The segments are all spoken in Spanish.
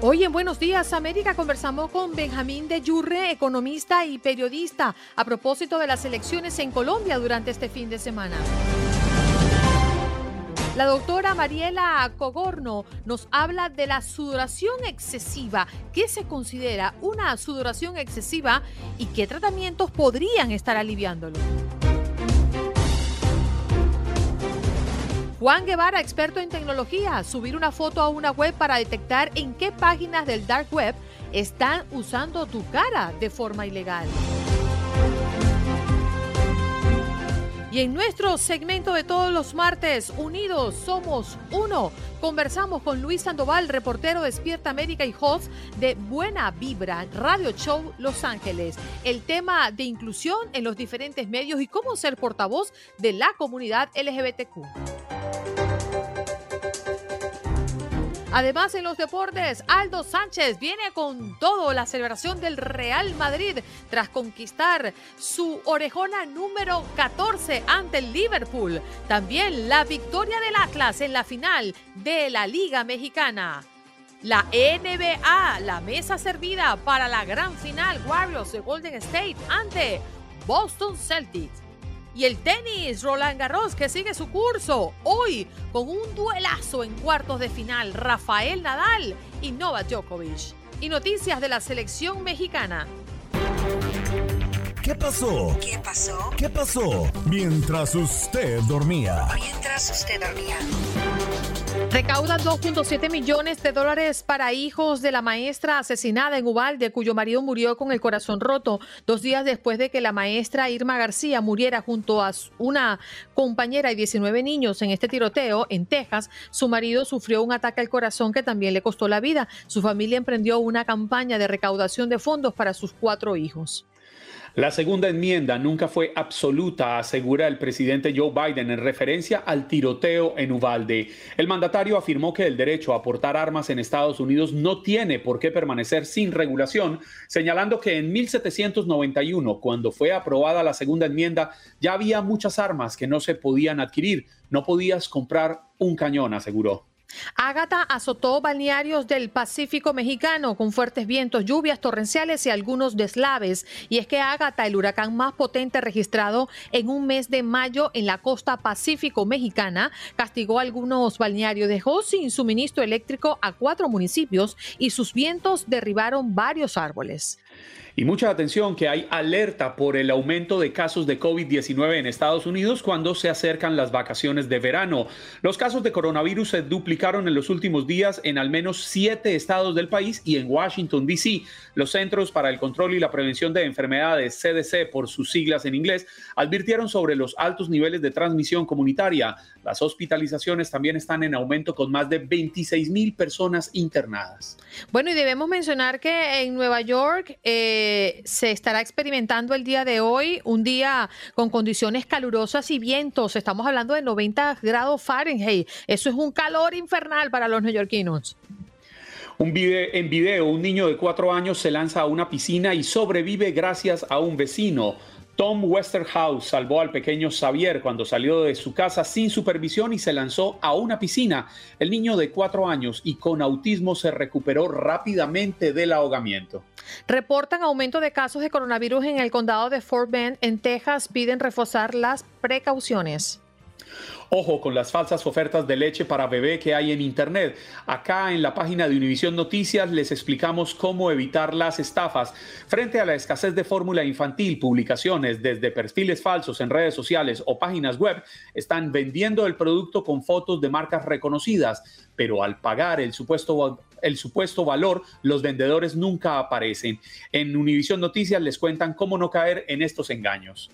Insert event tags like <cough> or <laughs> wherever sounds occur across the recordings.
Hoy en Buenos Días América conversamos con Benjamín de Yurre, economista y periodista, a propósito de las elecciones en Colombia durante este fin de semana. La doctora Mariela Cogorno nos habla de la sudoración excesiva. ¿Qué se considera una sudoración excesiva y qué tratamientos podrían estar aliviándolo? Juan Guevara, experto en tecnología, subir una foto a una web para detectar en qué páginas del dark web están usando tu cara de forma ilegal. Y en nuestro segmento de todos los martes, Unidos Somos Uno, conversamos con Luis Sandoval, reportero de Despierta América y host de Buena Vibra Radio Show Los Ángeles. El tema de inclusión en los diferentes medios y cómo ser portavoz de la comunidad LGBTQ. Además, en los deportes, Aldo Sánchez viene con todo la celebración del Real Madrid tras conquistar su orejona número 14 ante el Liverpool. También la victoria del Atlas en la final de la Liga Mexicana. La NBA, la mesa servida para la gran final Warriors de Golden State ante Boston Celtics. Y el tenis, Roland Garros, que sigue su curso hoy con un duelazo en cuartos de final, Rafael Nadal y Novak Djokovic. Y noticias de la selección mexicana. ¿Qué pasó? ¿Qué pasó? ¿Qué pasó? Mientras usted dormía. Mientras usted dormía. Recaudan 2.7 millones de dólares para hijos de la maestra asesinada en Ubalde, cuyo marido murió con el corazón roto dos días después de que la maestra Irma García muriera junto a una compañera y 19 niños en este tiroteo en Texas. Su marido sufrió un ataque al corazón que también le costó la vida. Su familia emprendió una campaña de recaudación de fondos para sus cuatro hijos. La segunda enmienda nunca fue absoluta, asegura el presidente Joe Biden en referencia al tiroteo en Uvalde. El mandatario afirmó que el derecho a portar armas en Estados Unidos no tiene por qué permanecer sin regulación, señalando que en 1791, cuando fue aprobada la segunda enmienda, ya había muchas armas que no se podían adquirir. No podías comprar un cañón, aseguró. Ágata azotó balnearios del Pacífico mexicano con fuertes vientos, lluvias torrenciales y algunos deslaves. Y es que Ágata, el huracán más potente registrado en un mes de mayo en la costa Pacífico mexicana, castigó algunos balnearios, dejó sin suministro eléctrico a cuatro municipios y sus vientos derribaron varios árboles. Y mucha atención que hay alerta por el aumento de casos de COVID-19 en Estados Unidos cuando se acercan las vacaciones de verano. Los casos de coronavirus se duplicaron en los últimos días en al menos siete estados del país y en Washington, D.C. Los Centros para el Control y la Prevención de Enfermedades, CDC por sus siglas en inglés, advirtieron sobre los altos niveles de transmisión comunitaria. Las hospitalizaciones también están en aumento con más de 26 mil personas internadas. Bueno, y debemos mencionar que en Nueva York... Eh, se estará experimentando el día de hoy, un día con condiciones calurosas y vientos. Estamos hablando de 90 grados Fahrenheit. Eso es un calor infernal para los neoyorquinos. Un en video, un niño de cuatro años se lanza a una piscina y sobrevive gracias a un vecino. Tom Westerhouse salvó al pequeño Xavier cuando salió de su casa sin supervisión y se lanzó a una piscina. El niño de cuatro años y con autismo se recuperó rápidamente del ahogamiento. Reportan aumento de casos de coronavirus en el condado de Fort Bend, en Texas. Piden reforzar las precauciones. Ojo con las falsas ofertas de leche para bebé que hay en Internet. Acá en la página de Univisión Noticias les explicamos cómo evitar las estafas. Frente a la escasez de fórmula infantil, publicaciones desde perfiles falsos en redes sociales o páginas web están vendiendo el producto con fotos de marcas reconocidas, pero al pagar el supuesto el supuesto valor, los vendedores nunca aparecen. En Univisión Noticias les cuentan cómo no caer en estos engaños.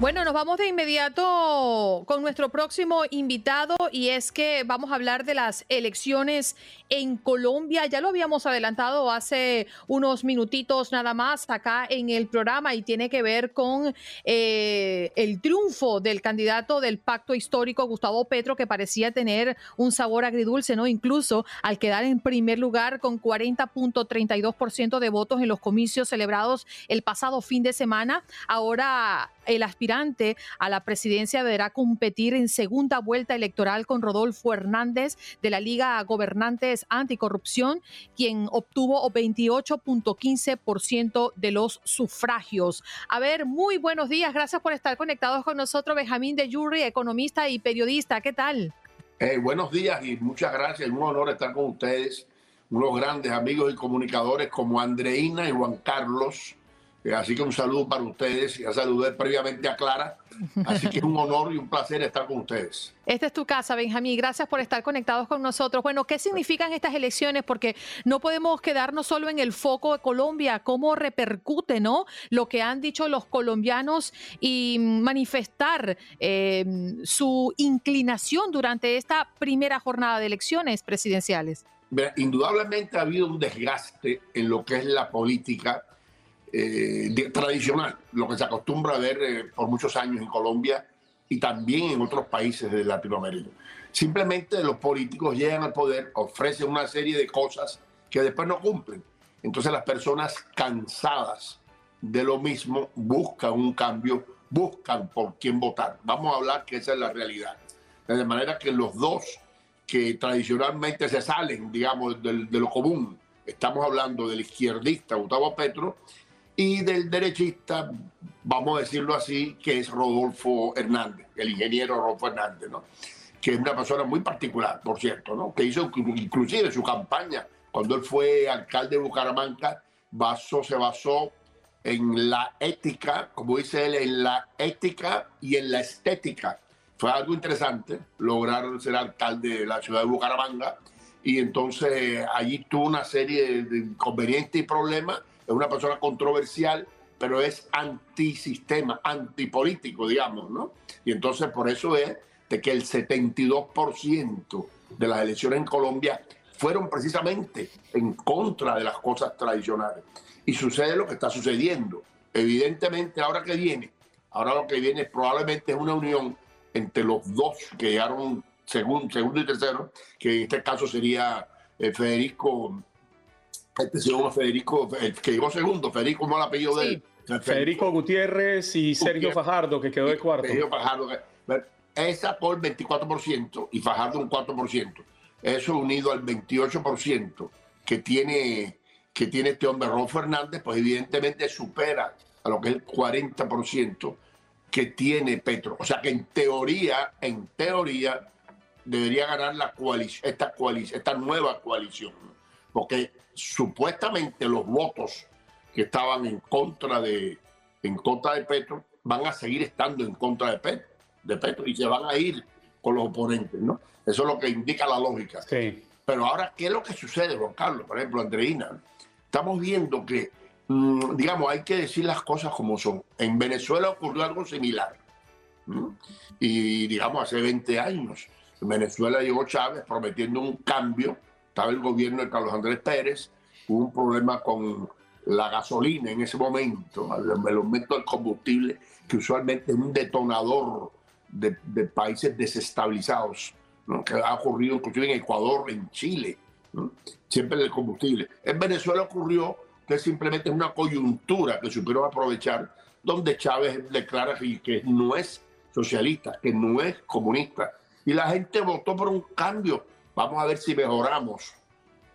Bueno, nos vamos de inmediato con nuestro próximo invitado y es que vamos a hablar de las elecciones en Colombia. Ya lo habíamos adelantado hace unos minutitos nada más acá en el programa y tiene que ver con eh, el triunfo del candidato del pacto histórico, Gustavo Petro, que parecía tener un sabor agridulce, ¿no? Incluso al quedar en primer lugar con 40.32% de votos en los comicios celebrados el pasado fin de semana. Ahora el aspirante a la presidencia deberá competir en segunda vuelta electoral con Rodolfo Hernández de la Liga Gobernantes Anticorrupción, quien obtuvo 28.15% de los sufragios. A ver, muy buenos días. Gracias por estar conectados con nosotros, Benjamín de Yurri, economista y periodista. ¿Qué tal? Eh, buenos días y muchas gracias. Un honor estar con ustedes, unos grandes amigos y comunicadores como Andreina y Juan Carlos así que un saludo para ustedes. Ya saludé previamente a Clara. Así que es un honor y un placer estar con ustedes. Esta es tu casa, Benjamín. Gracias por estar conectados con nosotros. Bueno, ¿qué significan estas elecciones? Porque no podemos quedarnos solo en el foco de Colombia. ¿Cómo repercute ¿no? lo que han dicho los colombianos y manifestar eh, su inclinación durante esta primera jornada de elecciones presidenciales? Indudablemente ha habido un desgaste en lo que es la política eh, tradicional, lo que se acostumbra a ver eh, por muchos años en Colombia y también en otros países de Latinoamérica. Simplemente los políticos llegan al poder, ofrecen una serie de cosas que después no cumplen. Entonces las personas cansadas de lo mismo buscan un cambio, buscan por quién votar. Vamos a hablar que esa es la realidad. De manera que los dos que tradicionalmente se salen, digamos, de, de lo común, estamos hablando del izquierdista Gustavo Petro y del derechista, vamos a decirlo así, que es Rodolfo Hernández, el ingeniero Rodolfo Hernández, ¿no? que es una persona muy particular, por cierto, ¿no? que hizo inclusive su campaña cuando él fue alcalde de Bucaramanga, basó, se basó en la ética, como dice él, en la ética y en la estética. Fue algo interesante lograr ser alcalde de la ciudad de Bucaramanga y entonces allí tuvo una serie de inconvenientes y problemas es una persona controversial, pero es antisistema, antipolítico, digamos, ¿no? Y entonces por eso es de que el 72% de las elecciones en Colombia fueron precisamente en contra de las cosas tradicionales. Y sucede lo que está sucediendo. Evidentemente, ahora que viene, ahora lo que viene probablemente es una unión entre los dos que llegaron segundo, segundo y tercero, que en este caso sería eh, Federico este se llama Federico, que llegó segundo, Federico, ¿cómo el apellido de él? Federico Gutiérrez y Sergio Fajardo, que quedó de cuarto. Sergio Fajardo, esa por el 24% y Fajardo un 4%. Eso unido al 28% que tiene, que tiene este hombre, Ron Fernández, pues evidentemente supera a lo que es el 40% que tiene Petro. O sea que en teoría, en teoría, debería ganar la coalición, esta coalición, esta nueva coalición. Porque supuestamente los votos que estaban en contra de, en contra de Petro van a seguir estando en contra de Petro, de Petro y se van a ir con los oponentes, ¿no? Eso es lo que indica la lógica. Sí. Pero ahora, ¿qué es lo que sucede, Juan Carlos? Por ejemplo, Andreina, estamos viendo que, mm, digamos, hay que decir las cosas como son. En Venezuela ocurrió algo similar. Y, digamos, hace 20 años, en Venezuela llegó Chávez prometiendo un cambio estaba el gobierno de Carlos Andrés Pérez, hubo un problema con la gasolina en ese momento, el aumento del combustible, que usualmente es un detonador de, países desestabilizados, que ha ocurrido inclusive en Ecuador, en Chile, ¿no? siempre el combustible. En Venezuela ocurrió que simplemente es una coyuntura que supieron aprovechar, donde Chávez declara que no es socialista, que no es comunista. Y la gente votó por un cambio. Vamos a ver si mejoramos.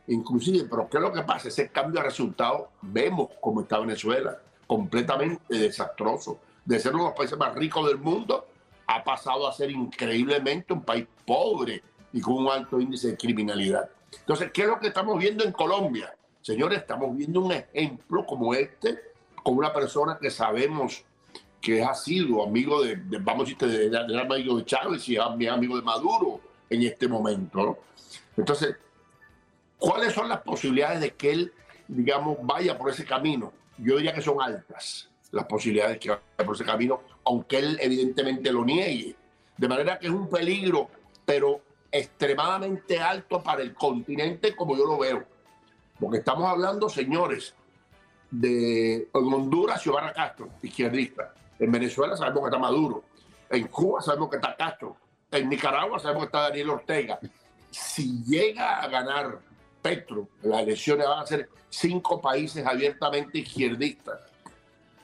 Inclusive, pero ¿qué es lo que pasa? Ese cambio de resultado, vemos cómo está Venezuela, completamente desastroso. De ser uno de los países más ricos del mundo, ha pasado a ser increíblemente un país pobre y con un alto índice de criminalidad. Entonces, ¿qué es lo que estamos viendo en Colombia? Señores, estamos viendo un ejemplo como este, con una persona que sabemos que ha sido amigo de, vamos a decir, de, amigo de Chávez y amigo de Maduro en este momento. Entonces, ¿cuáles son las posibilidades de que él, digamos, vaya por ese camino? Yo diría que son altas las posibilidades que vaya por ese camino, aunque él evidentemente lo niegue. De manera que es un peligro, pero extremadamente alto para el continente como yo lo veo. Porque estamos hablando, señores, de Honduras, Xiomara Castro, izquierdista. En Venezuela sabemos que está Maduro. En Cuba sabemos que está Castro. En Nicaragua sabemos que está Daniel Ortega. Si llega a ganar Petro, las elecciones van a ser cinco países abiertamente izquierdistas.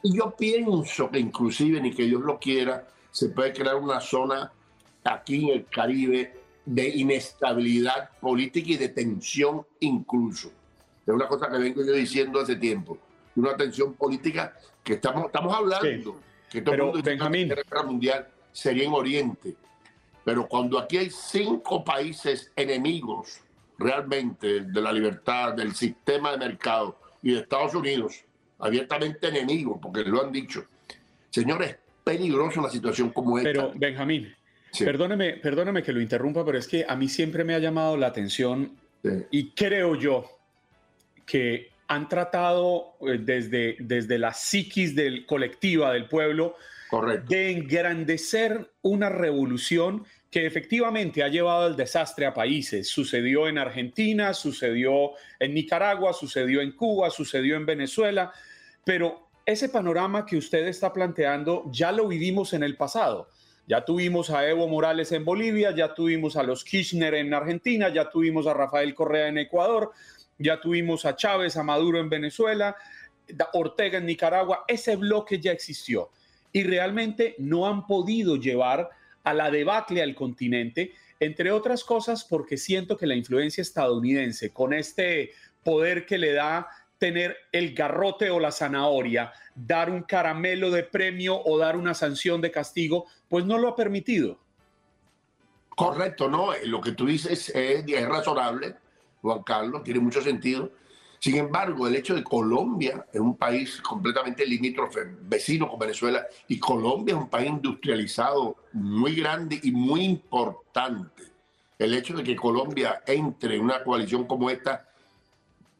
Y yo pienso que inclusive, ni que Dios lo quiera, se puede crear una zona aquí en el Caribe de inestabilidad política y de tensión incluso. Es una cosa que vengo yo diciendo hace tiempo. Una tensión política que estamos, estamos hablando que todo el mundo Benjamín. la guerra mundial sería en Oriente. Pero cuando aquí hay cinco países enemigos realmente de la libertad, del sistema de mercado y de Estados Unidos, abiertamente enemigos, porque lo han dicho, señores, peligrosa una situación como esta. Pero, Benjamín, perdóneme, perdóneme que lo interrumpa, pero es que a mí siempre me ha llamado la atención y creo yo que han tratado eh, desde, desde la psiquis del, colectiva del pueblo de engrandecer una revolución que efectivamente ha llevado al desastre a países. Sucedió en Argentina, sucedió en Nicaragua, sucedió en Cuba, sucedió en Venezuela, pero ese panorama que usted está planteando ya lo vivimos en el pasado. Ya tuvimos a Evo Morales en Bolivia, ya tuvimos a los Kirchner en Argentina, ya tuvimos a Rafael Correa en Ecuador, ya tuvimos a Chávez, a Maduro en Venezuela, Ortega en Nicaragua, ese bloque ya existió y realmente no han podido llevar a la debacle al continente, entre otras cosas porque siento que la influencia estadounidense con este poder que le da tener el garrote o la zanahoria, dar un caramelo de premio o dar una sanción de castigo, pues no lo ha permitido. Correcto, no, lo que tú dices es, es razonable Juan Carlos, tiene mucho sentido. Sin embargo, el hecho de Colombia es un país completamente limítrofe, vecino con Venezuela, y Colombia es un país industrializado muy grande y muy importante. El hecho de que Colombia entre en una coalición como esta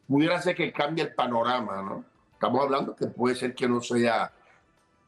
pudiera ser que cambie el panorama, ¿no? Estamos hablando que puede ser que no sea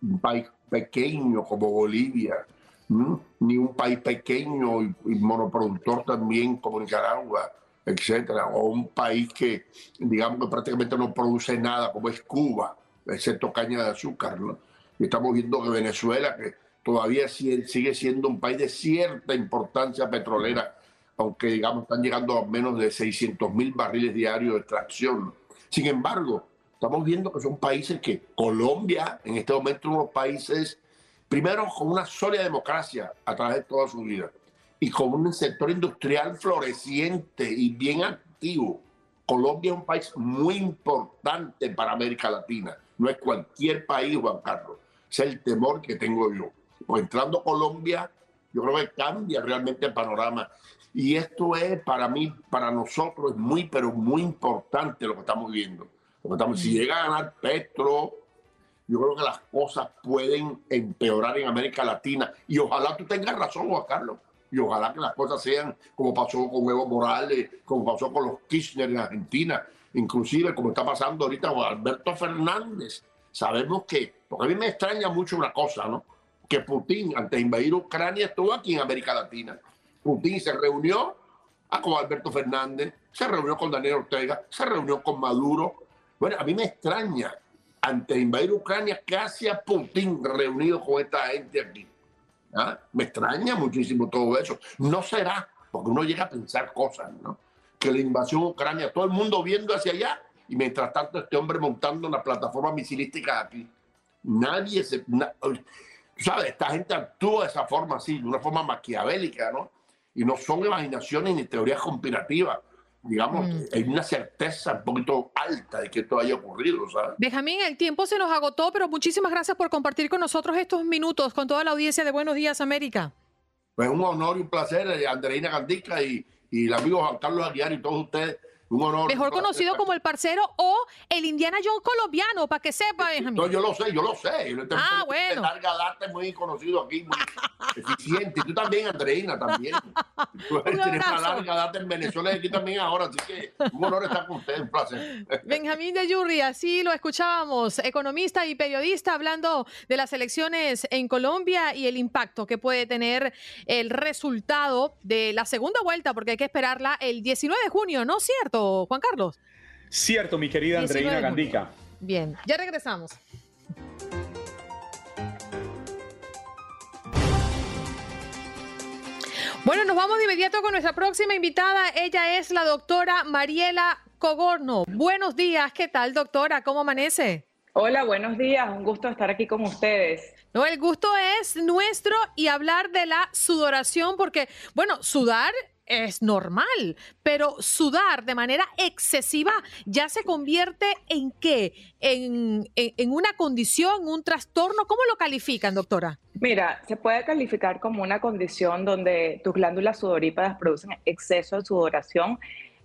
un país pequeño como Bolivia, ni un país pequeño y monoproductor también como Nicaragua, etcétera, o un país que, digamos que prácticamente no produce nada, como es Cuba, excepto caña de azúcar, ¿no? Y estamos viendo que Venezuela, que todavía sigue siendo un país de cierta importancia petrolera, aunque, digamos, están llegando a menos de 600 mil barriles diarios de extracción. Sin embargo, estamos viendo que son países que Colombia, en este momento, uno de los países, primero, con una sólida democracia a través de toda su vida y con un sector industrial floreciente y bien activo. Colombia es un país muy importante para América Latina. No es cualquier país, Juan Carlos. Es el temor que tengo yo. Pues entrando Colombia, yo creo que cambia realmente el panorama. Y esto es para mí, para nosotros, es muy, pero muy importante lo que estamos viendo. Lo estamos, si llega a ganar Petro, yo creo que las cosas pueden empeorar en América Latina. Y ojalá tú tengas razón, Juan Carlos y ojalá que las cosas sean como pasó con Evo Morales, como pasó con los Kirchner en Argentina, inclusive como está pasando ahorita con Alberto Fernández. Sabemos que, porque a mí me extraña mucho una cosa, ¿no? Que Putin, antes de invadir Ucrania, estuvo aquí en América Latina. Putin se reunió ah, con Alberto Fernández, se reunió con Daniel Ortega, se reunió con Maduro. Bueno, a mí me extraña, antes de invadir Ucrania, que hacía Putin reunido con esta gente aquí. ¿Ah? Me extraña muchísimo todo eso. No será, porque uno llega a pensar cosas, ¿no? que la invasión Ucrania, todo el mundo viendo hacia allá y mientras tanto este hombre montando una plataforma misilística aquí. Nadie se... ¿Sabes? Esta gente actúa de esa forma así, de una forma maquiavélica, ¿no? Y no son imaginaciones ni teorías conspirativas. Digamos, Mm. hay una certeza un poquito alta de que esto haya ocurrido, ¿sabes? Benjamín, el tiempo se nos agotó, pero muchísimas gracias por compartir con nosotros estos minutos con toda la audiencia de Buenos Días América. Pues un honor y un placer, eh, Andreina Gandica y, y el amigo Juan Carlos Aguiar y todos ustedes. Un honor. Mejor conocido como el parcero o el Indiana Jones colombiano, para que sepa, Benjamín. No, yo lo sé, yo lo sé. Yo Ah, bueno. De larga data, muy conocido aquí, muy <laughs> eficiente. Y tú también, Andreina, también. <laughs> Tú tienes una larga data en Venezuela y aquí también ahora. Así que un honor estar con ustedes, un placer. <laughs> Benjamín de Yurri, así lo escuchábamos, economista y periodista hablando de las elecciones en Colombia y el impacto que puede tener el resultado de la segunda vuelta, porque hay que esperarla el 19 de junio, ¿no es cierto, Juan Carlos? Cierto, mi querida 19 Andreina. Gandica. Bien, ya regresamos. Bueno, nos vamos de inmediato con nuestra próxima invitada. Ella es la doctora Mariela Cogorno. Buenos días, ¿qué tal, doctora? ¿Cómo amanece? Hola, buenos días. Un gusto estar aquí con ustedes. No, el gusto es nuestro y hablar de la sudoración, porque, bueno, sudar es normal, pero sudar de manera excesiva ya se convierte en qué? En, en, una condición, un trastorno. ¿Cómo lo califican, doctora? Mira, se puede calificar como una condición donde tus glándulas sudoríparas producen exceso de sudoración.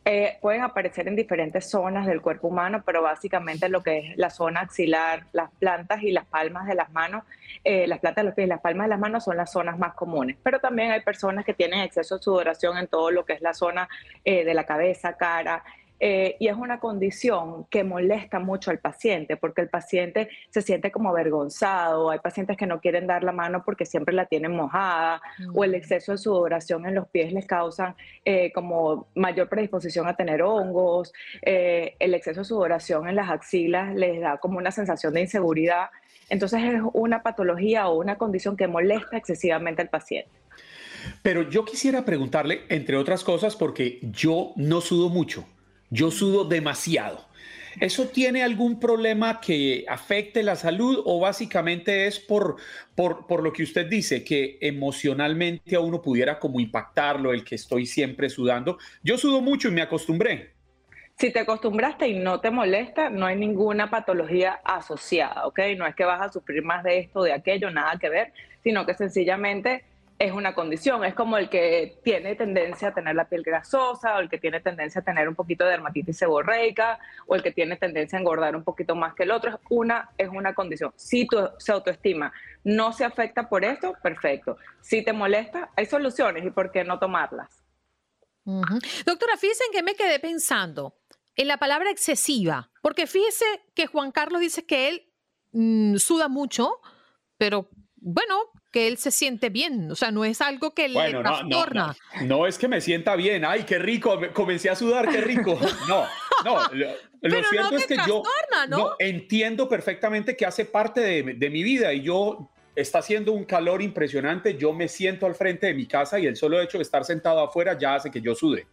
Eh, pueden aparecer en diferentes zonas del cuerpo humano, pero básicamente lo que es la zona axilar, las plantas y las palmas de las manos, eh, las plantas de los pies y las palmas de las manos son las zonas más comunes. Pero también hay personas que tienen exceso de sudoración en todo lo que es la zona eh, de la cabeza, cara, eh, y es una condición que molesta mucho al paciente porque el paciente se siente como avergonzado. Hay pacientes que no quieren dar la mano porque siempre la tienen mojada o el exceso de sudoración en los pies les causan eh, como mayor predisposición a tener hongos. Eh, el exceso de sudoración en las axilas les da como una sensación de inseguridad. Entonces es una patología o una condición que molesta excesivamente al paciente. Pero yo quisiera preguntarle, entre otras cosas, porque yo no sudo mucho, yo sudo demasiado. ¿Eso tiene algún problema que afecte la salud o básicamente es por, por, por, lo que usted dice, que emocionalmente a uno pudiera como impactarlo, el que estoy siempre sudando? Yo sudo mucho y me acostumbré. Si te acostumbraste y no te molesta, no hay ninguna patología asociada, ¿ok? No es que vas a sufrir más de esto de aquello, nada que ver, sino que sencillamente es una condición. Es como el que tiene tendencia a tener la piel grasosa, o el que tiene tendencia a tener un poquito de dermatitis seborreica, o el que tiene tendencia a engordar un poquito más que el otro. Una es una condición. Si tu se autoestima no se afecta por esto, perfecto. Si te molesta, hay soluciones y por qué no tomarlas. Doctora, fíjense en que me quedé pensando en la palabra excesiva, porque fíjese que Juan Carlos dice que él mmm, suda mucho, pero bueno, que él se siente bien, o sea, no es algo que bueno, le no, trastorna. No, no, no, es que me sienta bien, ay, qué rico, comencé a sudar, qué rico. <laughs> No, no, lo, Pero cierto no es que yo ¿no? no, entiendo perfectamente que hace parte de, de mi vida y yo está haciendo un calor impresionante, yo me siento al frente de mi casa y el solo hecho de estar sentado afuera ya hace que yo sude.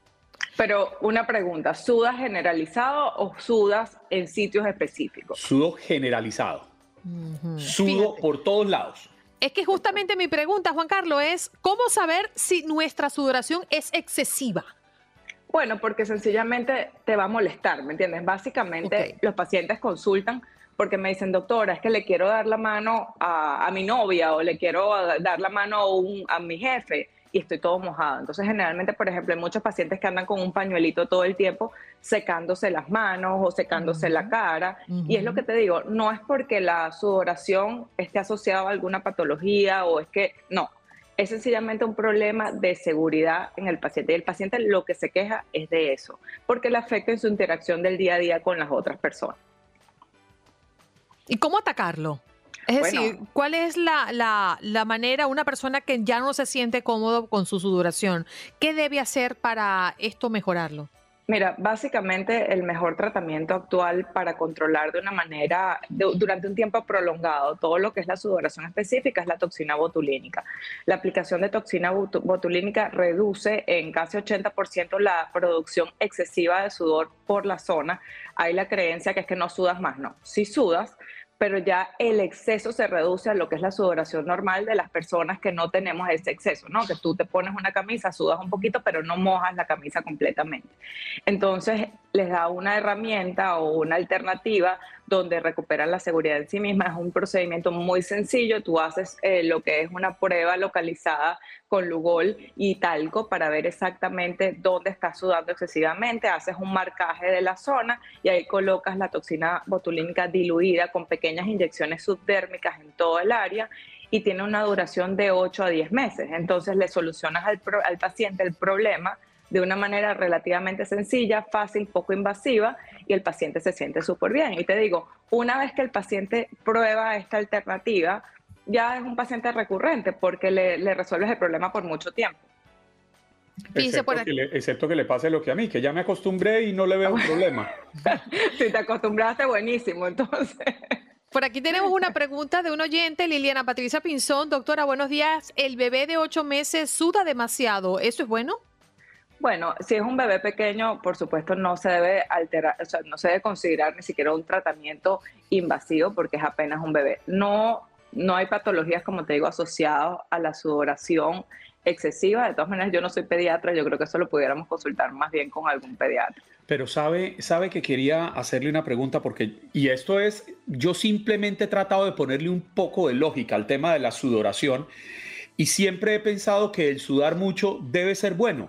Pero una pregunta, ¿sudas generalizado o sudas en sitios específicos? Sudo generalizado. Uh -huh. Sudo Fíjate. por todos lados. Es que justamente mi pregunta, Juan Carlos, es ¿cómo saber si nuestra sudoración es excesiva? Bueno, porque sencillamente te va a molestar, ¿me entiendes? Básicamente okay. los pacientes consultan porque me dicen, doctora, es que le quiero dar la mano a, a mi novia o le quiero dar la mano a, un, a mi jefe y estoy todo mojado. Entonces, generalmente, por ejemplo, hay muchos pacientes que andan con un pañuelito todo el tiempo secándose las manos o secándose uh -huh. la cara. Uh -huh. Y es lo que te digo, no es porque la sudoración esté asociada a alguna patología o es que, no, es sencillamente un problema de seguridad en el paciente. Y el paciente lo que se queja es de eso, porque le afecta en su interacción del día a día con las otras personas. ¿Y cómo atacarlo? Es bueno, decir, ¿cuál es la, la, la, manera, una persona que ya no se siente cómodo con su sudoración, qué debe hacer para esto mejorarlo? Mira, básicamente el mejor tratamiento actual para controlar de una manera, durante un tiempo prolongado, todo lo que es la sudoración específica es la toxina botulínica. La aplicación de toxina botulínica reduce en casi 80% la producción excesiva de sudor por la zona. Hay la creencia que es que no sudas más, no. Si sudas, pero ya el exceso se reduce a lo que es la sudoración normal de las personas que no tenemos ese exceso, ¿no? Que tú te pones una camisa, sudas un poquito, pero no mojas la camisa completamente. Entonces, les da una herramienta o una alternativa donde recuperan la seguridad en sí misma. Es un procedimiento muy sencillo. Tú haces eh, lo que es una prueba localizada con Lugol y talco para ver exactamente dónde estás sudando excesivamente. Haces un marcaje de la zona y ahí colocas la toxina botulínica diluida con pequeñas inyecciones subdérmicas en todo el área y tiene una duración de 8 a 10 meses. Entonces le solucionas al, al paciente el problema de una manera relativamente sencilla, fácil, poco invasiva y el paciente se siente súper bien. Y te digo, una vez que el paciente prueba esta alternativa, ya es un paciente recurrente porque le, le resuelves el problema por mucho tiempo. Excepto que, le, excepto que, le, pase lo que a mí, que ya me acostumbré y no le veo un <laughs> problema. si te acostumbraste, buenísimo, entonces. Por aquí tenemos una pregunta de un oyente, Liliana Patricia Pinzón. Doctora, buenos días. El bebé de ocho meses suda demasiado. ¿Eso es bueno? Bueno, si es un bebé pequeño, por supuesto no se debe alterar, o sea, no se debe considerar ni siquiera un tratamiento invasivo porque es apenas un bebé. No, no hay patologías, como te digo, asociadas a la sudoración excesiva. De todas maneras, yo no soy pediatra, yo creo que eso lo pudiéramos consultar más bien con algún pediatra. Pero sabe, sabe que quería hacerle una pregunta porque, y esto es, yo simplemente he tratado de ponerle un poco de lógica al tema de la sudoración y siempre he pensado que el sudar mucho debe ser bueno.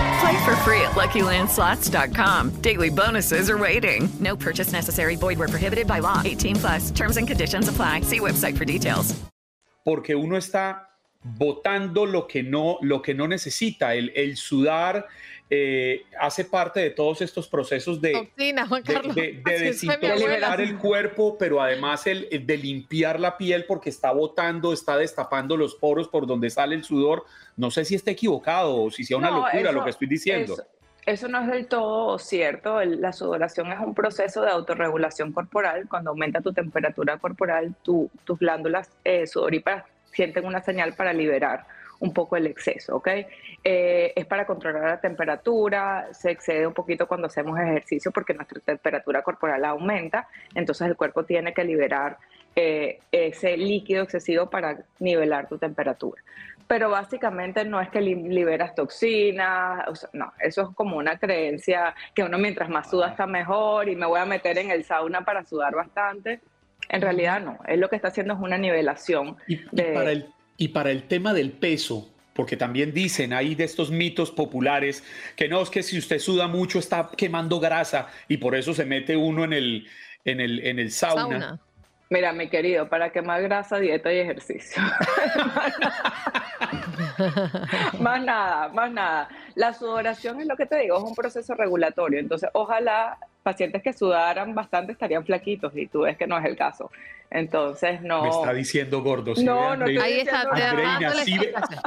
Play for free at LuckyLandSlots.com. Daily bonuses are waiting. No purchase necessary. Void were prohibited by law. 18 plus. Terms and conditions apply. See website for details. Porque uno está votando lo que no, lo que no necesita. El, el sudar eh, hace parte de todos estos procesos de, Toxina, Juan Carlos. de, de, de desintoxicar el cuerpo, pero además el, el, de limpiar la piel porque está botando, está destapando los poros por donde sale el sudor. No sé si está equivocado o si sea una no, locura eso, lo que estoy diciendo. Eso, eso no es del todo cierto. La sudoración es un proceso de autorregulación corporal. Cuando aumenta tu temperatura corporal, tu, tus glándulas eh, sudoríparas sienten una señal para liberar un poco el exceso, ¿ok? Eh, es para controlar la temperatura, se excede un poquito cuando hacemos ejercicio porque nuestra temperatura corporal aumenta, entonces el cuerpo tiene que liberar eh, ese líquido excesivo para nivelar tu temperatura. Pero básicamente no es que liberas toxinas, o sea, no, eso es como una creencia que uno mientras más suda está mejor y me voy a meter en el sauna para sudar bastante. En realidad no, es lo que está haciendo es una nivelación. Y, de... y para el y para el tema del peso, porque también dicen ahí de estos mitos populares que no es que si usted suda mucho está quemando grasa y por eso se mete uno en el, en el, en el sauna. sauna. Mira, mi querido, para quemar grasa, dieta y ejercicio. <laughs> más nada, más nada. La sudoración es lo que te digo, es un proceso regulatorio. Entonces, ojalá pacientes que sudaran bastante estarían flaquitos y tú ves que no es el caso. Entonces, no. Me está diciendo gordo. ¿sí? No, no, ahí está. Andreina, sí,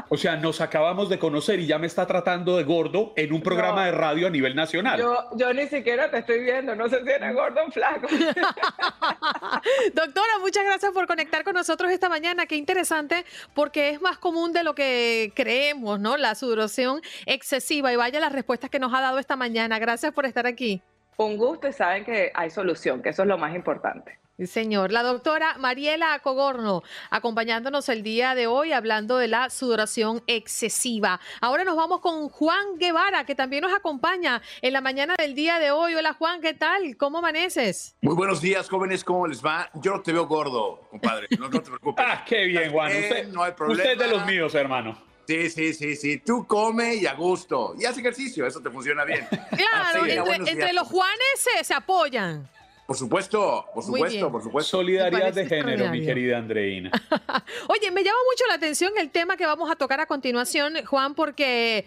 o sea, nos acabamos de conocer y ya me está tratando de gordo en un programa no, de radio a nivel nacional. Yo, yo ni siquiera te estoy viendo, no sé si eres gordo o flaco. <laughs> Doctora, muchas gracias por conectar con nosotros esta mañana. Qué interesante, porque es más común de lo que creemos, ¿no? La sudoración excesiva. Y vaya las respuestas que nos ha dado esta mañana. Gracias por estar aquí. Un gusto y saben que hay solución, que eso es lo más importante. Señor. La doctora Mariela Cogorno acompañándonos el día de hoy hablando de la sudoración excesiva. Ahora nos vamos con Juan Guevara, que también nos acompaña en la mañana del día de hoy. Hola Juan, ¿qué tal? ¿Cómo amaneces? Muy buenos días, jóvenes, ¿cómo les va? Yo no te veo gordo, compadre, no, no te preocupes. <laughs> ah, qué bien, Juan. Usted, no hay problema. Usted es de los míos, hermano. Sí, sí, sí, sí. Tú come y a gusto. Y haz ejercicio, eso te funciona bien. Claro, entre, entre los Juanes se, se apoyan. Por supuesto, por supuesto, por supuesto. Solidaridad de género, mi querida Andreina. <laughs> Oye, me llama mucho la atención el tema que vamos a tocar a continuación, Juan, porque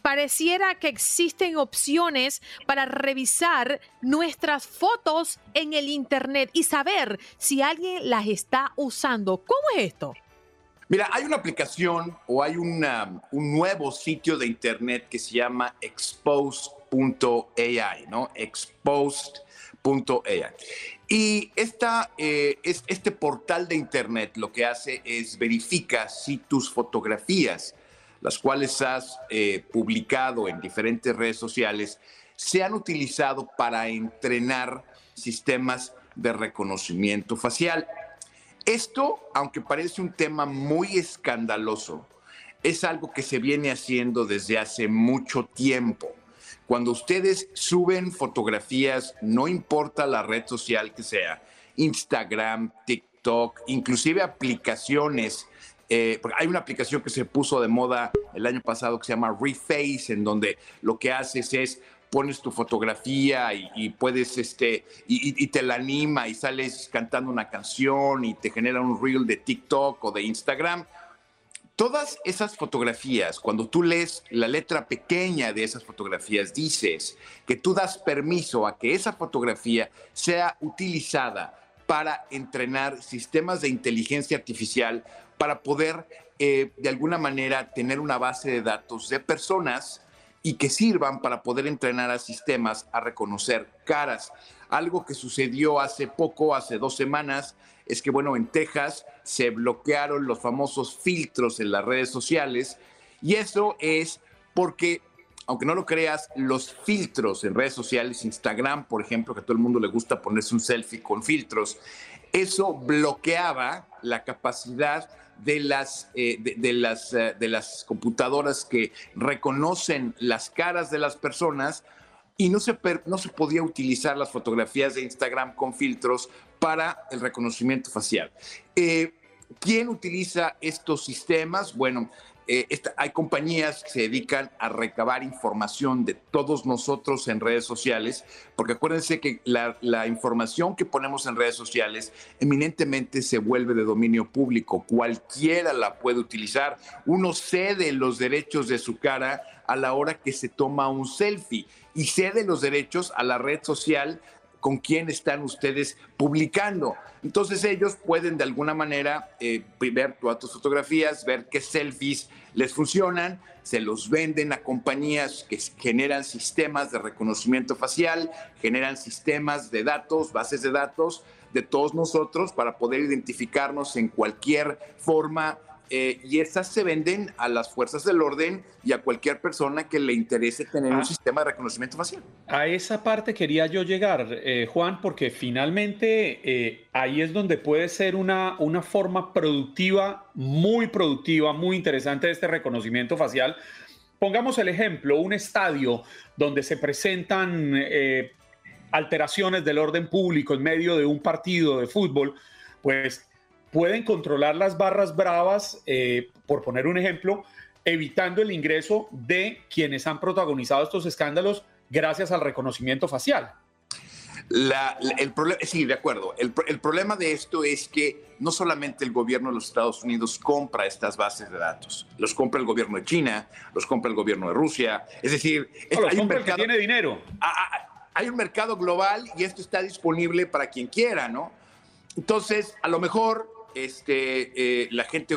pareciera que existen opciones para revisar nuestras fotos en el Internet y saber si alguien las está usando. ¿Cómo es esto? Mira, hay una aplicación o hay una, un nuevo sitio de Internet que se llama expose.ai, ¿no? Exposed y esta, eh, es, este portal de Internet lo que hace es verifica si tus fotografías, las cuales has eh, publicado en diferentes redes sociales, se han utilizado para entrenar sistemas de reconocimiento facial. Esto, aunque parece un tema muy escandaloso, es algo que se viene haciendo desde hace mucho tiempo. Cuando ustedes suben fotografías, no importa la red social que sea, Instagram, TikTok, inclusive aplicaciones. Eh, hay una aplicación que se puso de moda el año pasado que se llama Reface, en donde lo que haces es pones tu fotografía y, puedes, este, y, te la anima y sales cantando una canción y te genera un reel de TikTok o de Instagram. Todas esas fotografías, cuando tú lees la letra pequeña de esas fotografías, dices que tú das permiso a que esa fotografía sea utilizada para entrenar sistemas de inteligencia artificial para poder eh, de alguna manera tener una base de datos de personas y que sirvan para poder entrenar a sistemas a reconocer caras. Algo que sucedió hace poco, hace dos semanas, es que, bueno, en Texas se bloquearon los famosos filtros en las redes sociales y eso es porque, aunque no lo creas, los filtros en redes sociales, Instagram, por ejemplo, que a todo el mundo le gusta ponerse un selfie con filtros, eso bloqueaba la capacidad de las, eh, de, las, eh, de las computadoras que reconocen las caras de las personas y no se, no se podía utilizar las fotografías de Instagram con filtros para el reconocimiento facial. Eh, ¿Quién utiliza estos sistemas? Bueno, eh, hay compañías que se dedican a recabar información de todos nosotros en redes sociales, porque acuérdense que la, la, información que ponemos en redes sociales eminentemente se vuelve de dominio público, cualquiera la puede utilizar, uno cede los derechos de su cara a la hora que se toma un selfie y cede los derechos a la red social con quién están ustedes publicando. Entonces ellos pueden de alguna manera eh, ver todas tus fotografías, ver qué selfies les funcionan, se los venden a compañías que generan sistemas de reconocimiento facial, generan sistemas de datos, bases de datos de todos nosotros para poder identificarnos en cualquier forma eh, y esas se venden a las fuerzas del orden y a cualquier persona que le interese tener un ah. sistema de reconocimiento facial. A esa parte quería yo llegar, eh, Juan, porque finalmente eh, ahí es donde puede ser una, una forma productiva, muy productiva, muy interesante de este reconocimiento facial. Pongamos el ejemplo, un estadio donde se presentan alteraciones del orden público en medio de un partido de fútbol, pues pueden controlar las barras bravas, eh, por poner un ejemplo, evitando el ingreso de quienes han protagonizado estos escándalos gracias al reconocimiento facial. el sí, de acuerdo. El, problema de esto es que no solamente el gobierno de los Estados Unidos compra estas bases de datos, los compra el gobierno de China, los compra el gobierno de Rusia. Es decir, hay un mercado, que tiene dinero. Hay un mercado global y esto está disponible para quien quiera, ¿no? Entonces, a lo mejor este, eh, la gente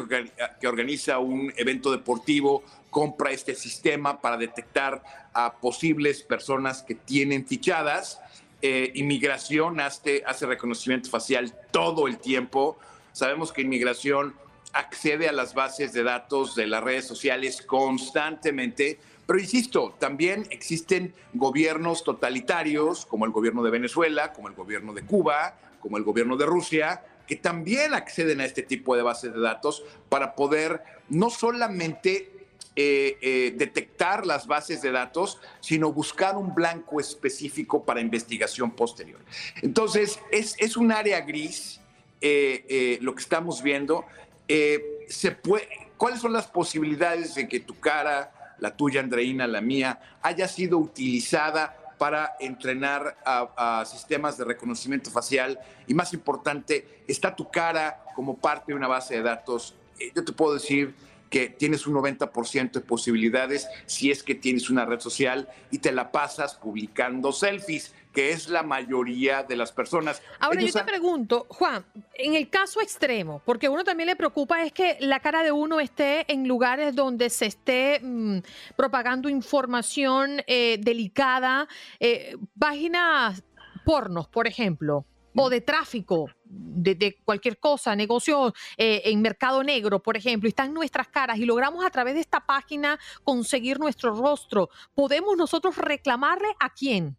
que organiza un evento deportivo compra este sistema para detectar a posibles personas que tienen fichadas. Eh, inmigración hace, hace reconocimiento facial todo el tiempo. Sabemos que inmigración accede a las bases de datos de las redes sociales constantemente. Pero insisto, también existen gobiernos totalitarios, como el gobierno de Venezuela, como el gobierno de Cuba, como el gobierno de Rusia, que también acceden a este tipo de bases de datos para poder no solamente eh, eh, detectar las bases de datos, sino buscar un blanco específico para investigación posterior. Entonces, es, es un área gris eh, lo que estamos viendo. se puede, ¿Cuáles son las posibilidades de que tu cara, la tuya, Andreina, la mía, haya sido utilizada para entrenar a, sistemas de reconocimiento facial y más importante, está tu cara como parte de una base de datos. Eh, yo te puedo decir que tienes un 90% de posibilidades si es que tienes una red social y te la pasas publicando selfies que es la mayoría de las personas. Ahora yo te pregunto, Juan, en el caso extremo, porque uno también le preocupa es que la cara de uno esté en lugares donde se esté mm, propagando información eh, delicada, eh, páginas pornos, por ejemplo, o de tráfico de, cualquier cosa, negocio eh, en mercado negro, por ejemplo, están nuestras caras y logramos a través de esta página conseguir nuestro rostro, ¿podemos nosotros reclamarle a quién?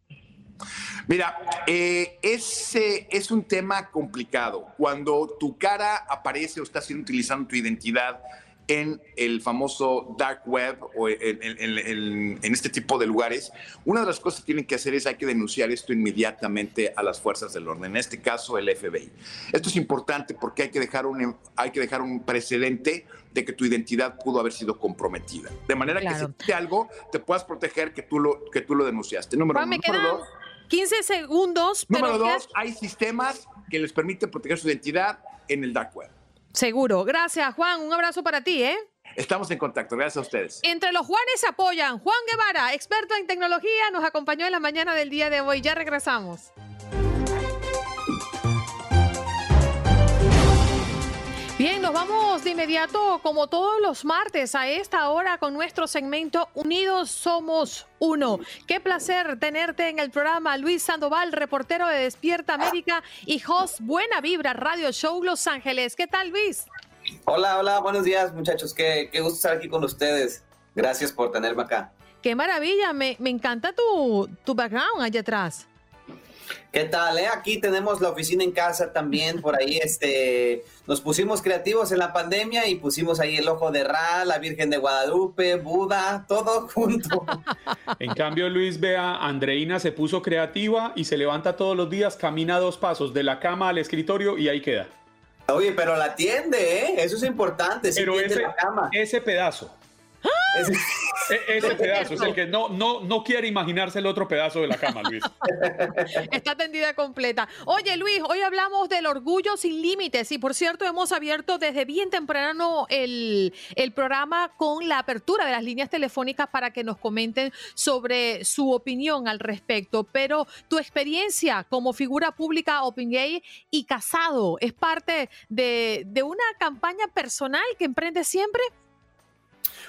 Mira, eh, ese es un tema complicado. Cuando tu cara aparece o estás utilizando tu identidad en el famoso dark web o en, este tipo de lugares, una de las cosas que tienen que hacer es hay que denunciar esto inmediatamente a las fuerzas del orden, en este caso el FBI. Esto es importante porque hay que dejar un, hay que dejar un precedente de que tu identidad pudo haber sido comprometida. De manera que si algo, te puedas proteger que tú lo, que tú lo denunciaste. Número, uno. número dos 15 segundos. Número dos, hay sistemas que les permiten proteger su identidad en el dark web. Seguro. Gracias, Juan. Un abrazo para ti, ¿eh? Estamos en contacto, gracias a ustedes. Entre los Juanes se apoyan. Juan Guevara, experto en tecnología, nos acompañó en la mañana del día de hoy. Ya regresamos. Bien, nos vamos de inmediato, como todos los martes, a esta hora con nuestro segmento Unidos Somos Uno. Qué placer tenerte en el programa, Luis Sandoval, reportero de Despierta América y host Buena Vibra Radio Show Los Ángeles. ¿Qué tal, Luis? Hola, hola, buenos días, muchachos. Qué, qué gusto estar aquí con ustedes. Gracias por tenerme acá. Qué maravilla, me, me encanta tu, tu background allá atrás. ¿Qué tal? Eh? Aquí tenemos la oficina en casa también, por ahí este, nos pusimos creativos en la pandemia y pusimos ahí el ojo de Ra, la Virgen de Guadalupe, Buda, todo <laughs> junto. En cambio, Luis, vea, Andreina se puso creativa y se levanta todos los días, camina dos pasos de la cama al escritorio y ahí queda. Oye, pero la atiende, ¿eh? Eso es importante. Pero ese, ese pedazo e-, ese pedazo es el que no, no, no quiere imaginarse el otro pedazo de la cama, Luis. <laughs> Está tendida completa. Oye, Luis, hoy hablamos del orgullo sin límites y por cierto hemos abierto desde bien temprano el, el programa con la apertura de las líneas telefónicas para que nos comenten sobre su opinión al respecto. Pero tu experiencia como figura pública Open Gay y casado es parte de, de una campaña personal que emprende siempre.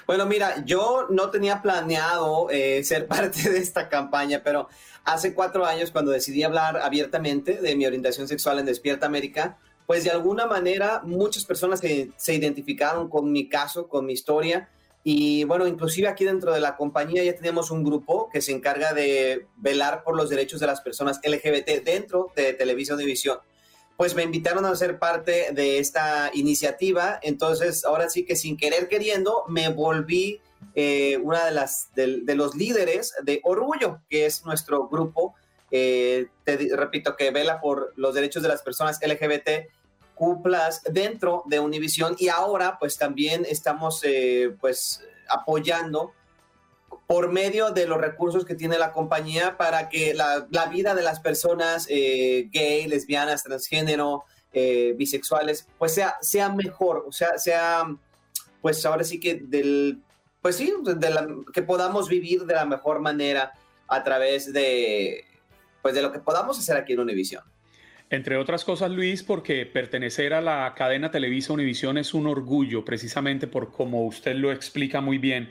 Bueno, mira, yo no tenía planeado eh, ser <laughs> parte de esta campaña, pero hace cuatro años cuando decidí hablar abiertamente de mi orientación sexual en Despierta América, pues de alguna manera muchas personas se, se identificaron con mi caso, con mi historia. Y bueno, inclusive aquí dentro de la compañía ya tenemos un grupo que se encarga de velar por los derechos de las personas LGBT dentro de Televisión División pues me invitaron a ser parte de esta iniciativa. Entonces, ahora sí que sin querer queriendo, me volví eh, una de las de, los líderes de Orgullo, que es nuestro grupo, eh, te repito, que vela por los derechos de las personas LGBT cuplas dentro de Univision y ahora pues también estamos eh, pues apoyando por medio de los recursos que tiene la compañía para que la, vida de las personas eh, gay, lesbianas, transgénero, eh, bisexuales, pues sea, sea mejor, o sea, sea, pues ahora sí que del, pues sí, que podamos vivir de la mejor manera a través de, pues de lo que podamos hacer aquí en Univision. Entre otras cosas, Luis, porque pertenecer a la cadena Televisa Univisión es un orgullo, precisamente por como usted lo explica muy bien.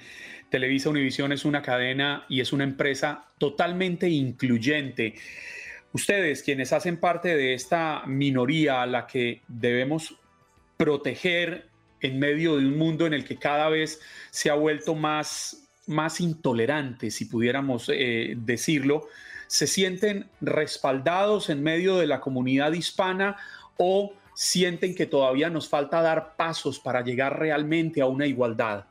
Televisa Univisión es una cadena y es una empresa totalmente incluyente. Ustedes, quienes hacen parte de esta minoría a la que debemos proteger en medio de un mundo en el que cada vez se ha vuelto más más intolerantes, si pudiéramos eh, decirlo, se sienten respaldados en medio de la comunidad hispana o sienten que todavía nos falta dar pasos para llegar realmente a una igualdad?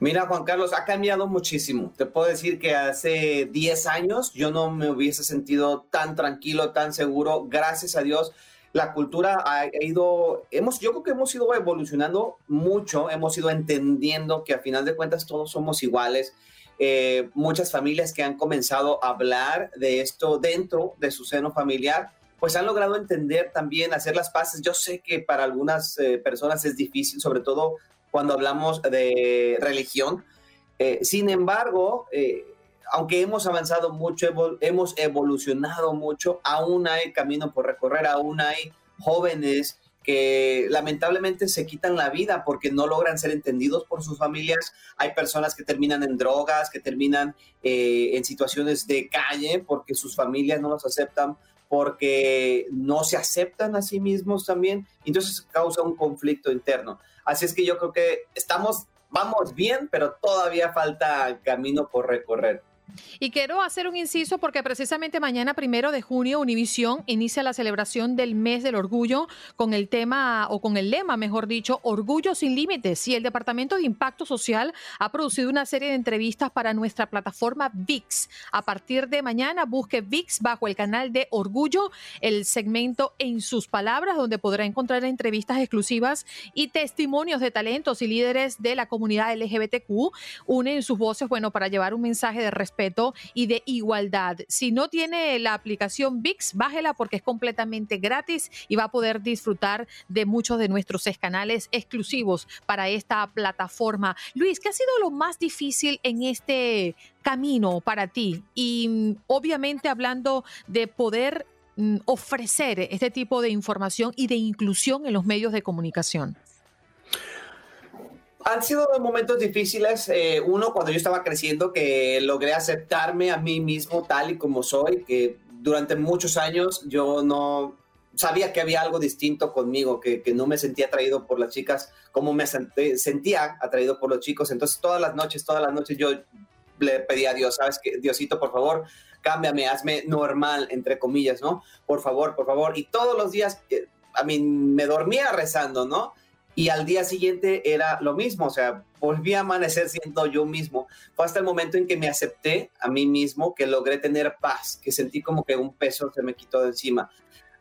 Mira, Juan Carlos, ha cambiado muchísimo. Te puedo decir que hace 10 años yo no me hubiese sentido tan tranquilo, tan seguro. Gracias a Dios, la cultura ha ido, hemos, yo creo que hemos ido evolucionando mucho, hemos ido entendiendo que a final de cuentas todos somos iguales. Eh, muchas familias que han comenzado a hablar de esto dentro de su seno familiar, pues han logrado entender también, hacer las paces. Yo sé que para algunas eh, personas es difícil, sobre todo cuando hablamos de religión. Eh, sin embargo, aunque hemos avanzado mucho, hemos evolucionado mucho, aún hay camino por recorrer, aún hay jóvenes que lamentablemente se quitan la vida porque no logran ser entendidos por sus familias. Hay personas que terminan en drogas, que terminan eh, en situaciones de calle porque sus familias no los aceptan, porque no se aceptan a sí mismos también. Entonces causa un conflicto interno. Así es que yo creo que estamos, vamos bien, pero todavía falta camino por recorrer. Y quiero hacer un inciso porque precisamente mañana, primero de junio, Univisión inicia la celebración del mes del orgullo con el tema o con el lema, mejor dicho, Orgullo sin límites. Y el Departamento de Impacto Social ha producido una serie de entrevistas para nuestra plataforma VIX. A partir de mañana, busque VIX bajo el canal de Orgullo, el segmento En sus palabras, donde podrá encontrar entrevistas exclusivas y testimonios de talentos y líderes de la comunidad LGBTQ. Unen sus voces, bueno, para llevar un mensaje de respeto y de igualdad. Si no tiene la aplicación VIX, bájela porque es completamente gratis y va a poder disfrutar de muchos de nuestros canales exclusivos para esta plataforma. Luis, ¿qué ha sido lo más difícil en este camino para ti? Y mm, obviamente hablando de poder mm, ofrecer este tipo de información y de inclusión en los medios de comunicación. Han sido momentos difíciles. Eh, uno, cuando yo estaba creciendo, que logré aceptarme a mí mismo tal y como soy, que durante muchos años yo no sabía que había algo distinto conmigo, que, que no me sentía atraído por las chicas como me sentía atraído por los chicos. Entonces todas las noches, todas las noches yo le pedía a Dios, ¿sabes qué? Diosito, por favor, cámbiame, hazme normal, entre comillas, ¿no? Por favor, por favor. Y todos los días, eh, a mí me dormía rezando, ¿no? Y al día siguiente era lo mismo, o sea, volví a amanecer siendo yo mismo. Fue hasta el momento en que me acepté a mí mismo, que logré tener paz, que sentí como que un peso se me quitó de encima.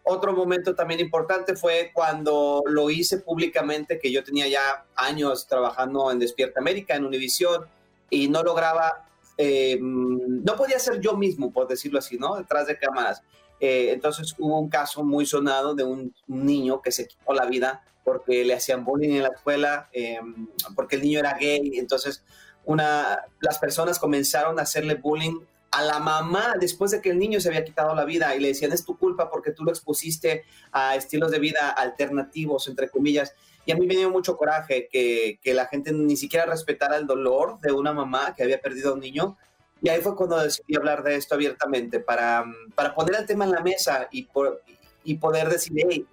Otro momento también importante fue cuando lo hice públicamente, que yo tenía ya años trabajando en Despierta América, en Univisión, y no lograba, eh, no podía ser yo mismo, por decirlo así, ¿no? Detrás de cámaras. Eh, entonces hubo un caso muy sonado de un, niño que se quitó la vida porque le hacían bullying en la escuela, em, porque el niño era gay. Entonces una, las personas comenzaron a hacerle bullying a la mamá después de que el niño se había quitado la vida y le decían es tu culpa porque tú lo expusiste a estilos de vida alternativos, entre comillas. Y a mí me dio mucho coraje que, que la gente ni siquiera respetara el dolor de una mamá que había perdido a un niño y ahí fue cuando decidí hablar de esto abiertamente, para, para poner el tema en la mesa y, por, y poder decir, hey,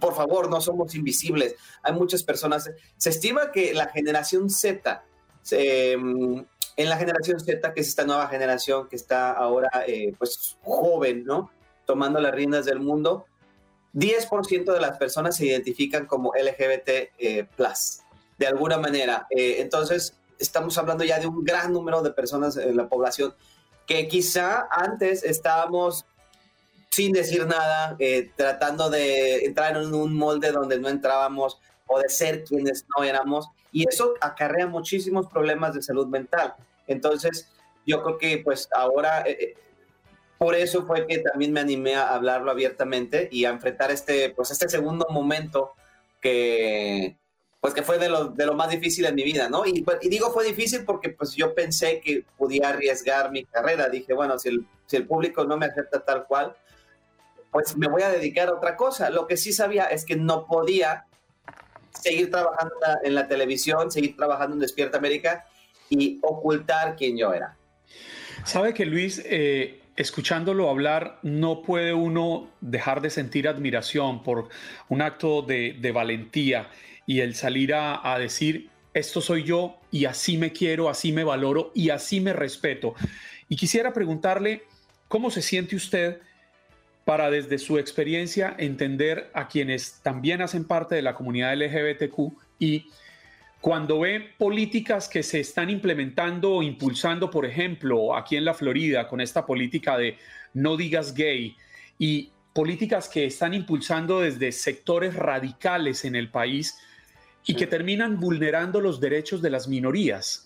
por favor, no somos invisibles. Hay muchas personas, se estima que la generación Z, em, en la generación Z, que es esta nueva generación que está ahora eh, pues joven, ¿no? Tomando las riendas del mundo, 10% de las personas se identifican como LGBT eh, de alguna manera. Eh, entonces, estamos hablando ya de un gran número de personas en la población que quizá antes estábamos sin decir nada, eh, tratando de entrar en un molde donde no entrábamos o de ser quienes no éramos, y eso acarrea muchísimos problemas de salud mental. Entonces, yo creo que pues ahora, eh, eh, por eso fue que también me animé a hablarlo abiertamente y a enfrentar este, pues este segundo momento que, pues que fue de lo, de lo más difícil en mi vida, ¿no? Y, pues, y, digo fue difícil porque pues yo pensé que podía arriesgar mi carrera. Dije, bueno, si el, si el público no me acepta tal cual, pues me voy a dedicar a otra cosa. Lo que sí sabía es que no podía seguir trabajando en la televisión, seguir trabajando en Despierta América y ocultar quién yo era. Sabe que Luis, eh, escuchándolo hablar, no puede uno dejar de sentir admiración por un acto de, de valentía y el salir a, decir esto soy yo y así me quiero, así me valoro y así me respeto. Y quisiera preguntarle, ¿cómo se siente usted para desde su experiencia entender a quienes también hacen parte de la comunidad LGBTQ y cuando ve políticas que se están implementando o impulsando, por ejemplo, aquí en la Florida, con esta política de no digas gay, y políticas que están impulsando desde sectores radicales en el país y que terminan vulnerando los derechos de las minorías.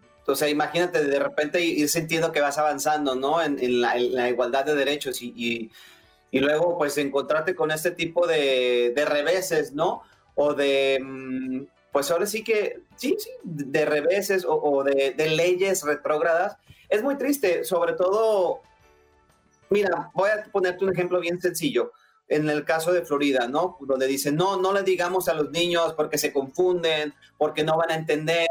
o sea, imagínate de repente ir sintiendo que vas avanzando, ¿no? En, en, la, en la, igualdad de derechos y, y, y, luego, pues, encontrarte con este tipo de, de reveses, ¿no? O de... Mmm, pues ahora sí que, sí, sí, de reveses o, o de, de, leyes retrógradas. Es muy triste, sobre todo, mira, voy a ponerte un ejemplo bien sencillo. En el caso de Florida, ¿no? Donde dicen, no, no le digamos a los niños porque se confunden, porque no van a entender.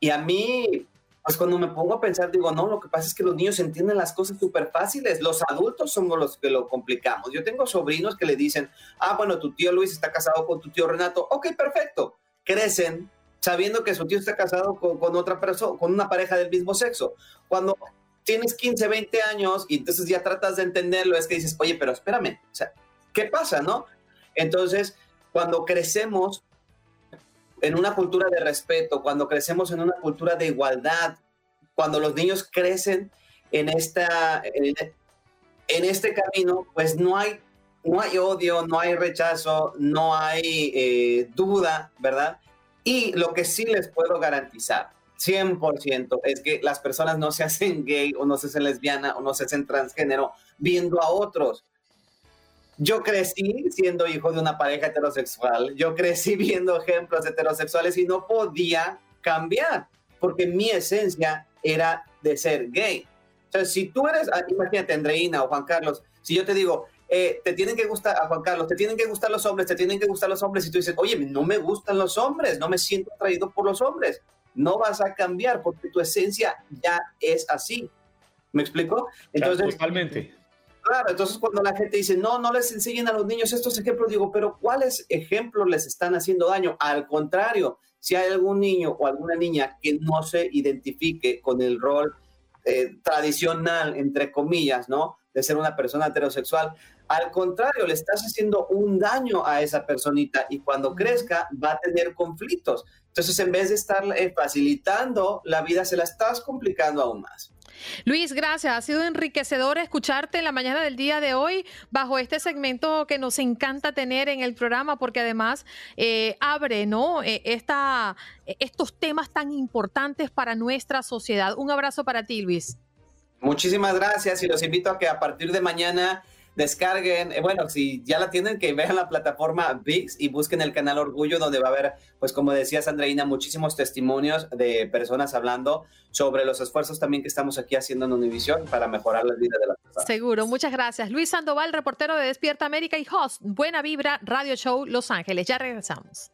Y a mí, pues cuando me pongo a pensar, digo, no, lo que pasa es que los niños entienden las cosas súper fáciles. Los adultos somos los que lo complicamos. Yo tengo sobrinos que le dicen, ah, bueno, tu tío Luis está casado con tu tío Renato. Ok, perfecto crecen sabiendo que su tío está casado con, otra persona, con una pareja del mismo sexo. Cuando tienes 15, 20 años y entonces ya tratas de entenderlo, es que dices, oye, pero espérame, o sea, ¿qué pasa, no? Entonces, cuando crecemos en una cultura de respeto, cuando crecemos en una cultura de igualdad, cuando los niños crecen en, esta, en, este camino, pues no hay no hay odio, no hay rechazo, no hay eh, duda, ¿verdad? Y lo que sí les puedo garantizar, 100%, es que las personas no se hacen gay o no se hacen lesbiana o no se hacen transgénero viendo a otros. Yo crecí siendo hijo de una pareja heterosexual, yo crecí <laughs> viendo ejemplos heterosexuales y no podía cambiar, porque mi esencia era de ser gay. O sea, si tú eres, imagínate, Andreina o Juan Carlos, si yo te digo, eh, te tienen que gustar, a Juan Carlos, te tienen que gustar los hombres, te tienen que gustar los hombres, y tú dices, oye, no me gustan los hombres, no me siento atraído por los hombres. No vas a cambiar porque tu esencia ya es así. ¿Me explico? Entonces, totalmente. Claro, entonces cuando la gente dice, no, no les enseñen a los niños estos ejemplos, digo, pero ¿cuáles ejemplos les están haciendo daño? Al contrario, si hay algún niño o alguna niña que no se identifique con el rol eh, tradicional, entre comillas, ¿no? De ser una persona heterosexual, al contrario, le estás haciendo un daño a esa personita y cuando crezca va a tener conflictos. Entonces, en vez de estar eh, facilitando la vida, se la estás complicando aún más. Luis, gracias. Ha sido enriquecedor escucharte en la mañana del día de hoy bajo este segmento que nos encanta tener en el programa porque además eh, abre ¿no? Eh, esta, estos temas tan importantes para nuestra sociedad. Un abrazo para ti, Luis. Muchísimas gracias y los invito a que a partir de mañana descarguen, eh, bueno, si ya la tienen, que vean la plataforma VIX y busquen el canal Orgullo, donde va a haber, pues como decías, Andreina, muchísimos testimonios de personas hablando sobre los esfuerzos también que estamos aquí haciendo en Univisión para mejorar la vida de las personas. Seguro, muchas gracias. Luis Sandoval, reportero de Despierta América y host, Buena Vibra Radio Show Los Ángeles. Ya regresamos.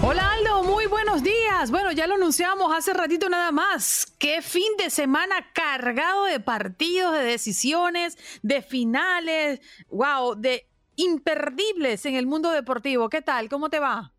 Hola Aldo, muy buenos días. Bueno, ya lo anunciamos hace ratito nada más. Qué fin de semana cargado de partidos, de decisiones, de finales, wow, de imperdibles en el mundo deportivo. ¿Qué tal? ¿Cómo te va?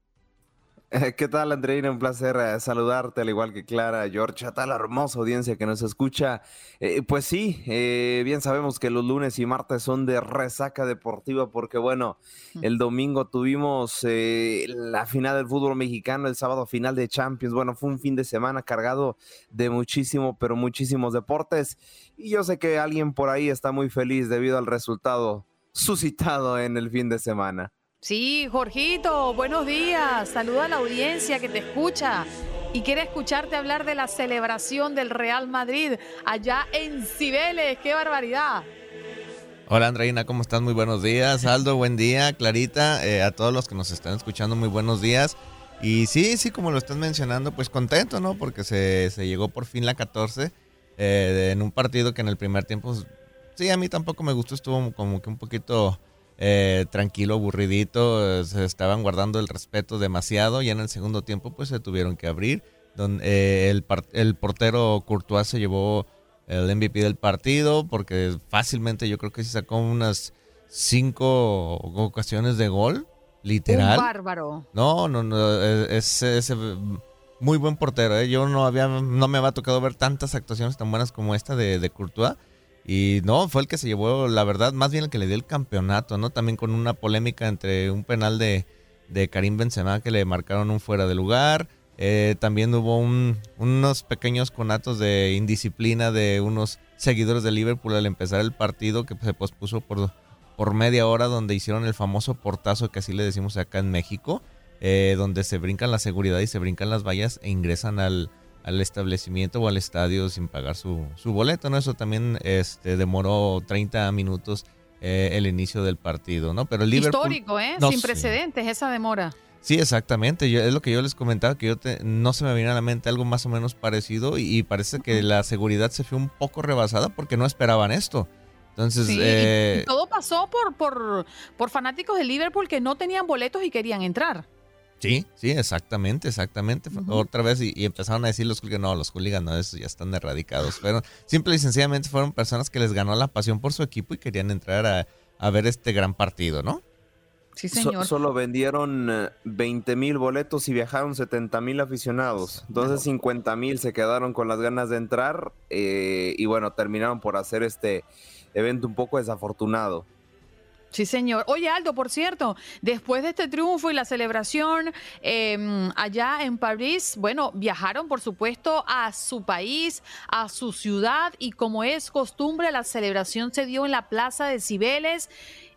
<laughs> ¿Qué tal, Andreina? Un placer eh, saludarte, al igual que Clara, George, a toda la hermosa audiencia que nos escucha. Eh, pues sí, eh, bien sabemos que los lunes y martes son de resaca deportiva porque, bueno, el domingo tuvimos la final del fútbol mexicano, el sábado final de Champions. Bueno, fue un fin de semana cargado de muchísimo, pero muchísimos deportes. Y yo sé que alguien por ahí está muy feliz debido al resultado suscitado en el fin de semana. Sí, Jorgito, buenos días. Saluda a la audiencia que te escucha y quiere escucharte hablar de la celebración del Real Madrid allá en Cibeles. ¡Qué barbaridad! Hola Andreina, ¿cómo estás? Muy buenos días. Aldo, buen día. Clarita, eh, a todos los que nos están escuchando, muy buenos días. Y sí, sí, como lo estás mencionando, pues contento, ¿no? Porque se, se llegó por fin la 14 eh, en un partido que en el primer tiempo, sí, a mí tampoco me gustó, estuvo como que un poquito eh, tranquilo, aburridito, se estaban guardando el respeto demasiado y en el segundo tiempo pues se tuvieron que abrir. Eh, el, el portero Courtois se llevó el MVP del partido porque fácilmente yo creo que se sacó unas cinco ocasiones de gol, literal. Un bárbaro. No, no, no, es, es, muy buen portero. ¿eh? Yo no había, no me había tocado ver tantas actuaciones tan buenas como esta de, de Courtois. Y no, fue el que se llevó, la verdad, más bien el que le dio el campeonato, ¿no? También con una polémica entre un penal de, de Karim Benzema que le marcaron un fuera de lugar. Eh, también hubo unos pequeños conatos de indisciplina de unos seguidores de Liverpool al empezar el partido que se pospuso por, por media hora donde hicieron el famoso portazo que así le decimos acá en México, eh, donde se brincan la seguridad y se brincan las vallas e ingresan al, al establecimiento o al estadio sin pagar su, su boleto, ¿no? Eso también este, demoró 30 minutos eh, el inicio del partido, ¿no? Pero el Liverpool... Histórico, ¿eh? sin precedentes esa demora. Sí, exactamente. Yo, es lo que yo les comentaba, que yo no se me viene a la mente algo más o menos parecido y, parece que la seguridad se fue un poco rebasada porque no esperaban esto. Entonces, eh, todo pasó por, por, por fanáticos de Liverpool que no tenían boletos y querían entrar. Sí, sí, exactamente, exactamente. Otra vez y, empezaron a decir los que no, los hooligans no, esos ya están erradicados. Pero simple y sencillamente fueron personas que les ganó la pasión por su equipo y querían entrar a, ver este gran partido, ¿no? Sí, señor. solo vendieron 20 eh, mil boletos y viajaron 70 mil aficionados. Entonces 50 mil se quedaron con las ganas de entrar eh, y bueno, terminaron por hacer este evento un poco desafortunado. Sí, señor. Oye, Aldo, por cierto, después de este triunfo y la celebración em, allá en París, bueno, viajaron, por supuesto, a su país, a su ciudad, y como es costumbre, la celebración se dio en la Plaza de Cibeles.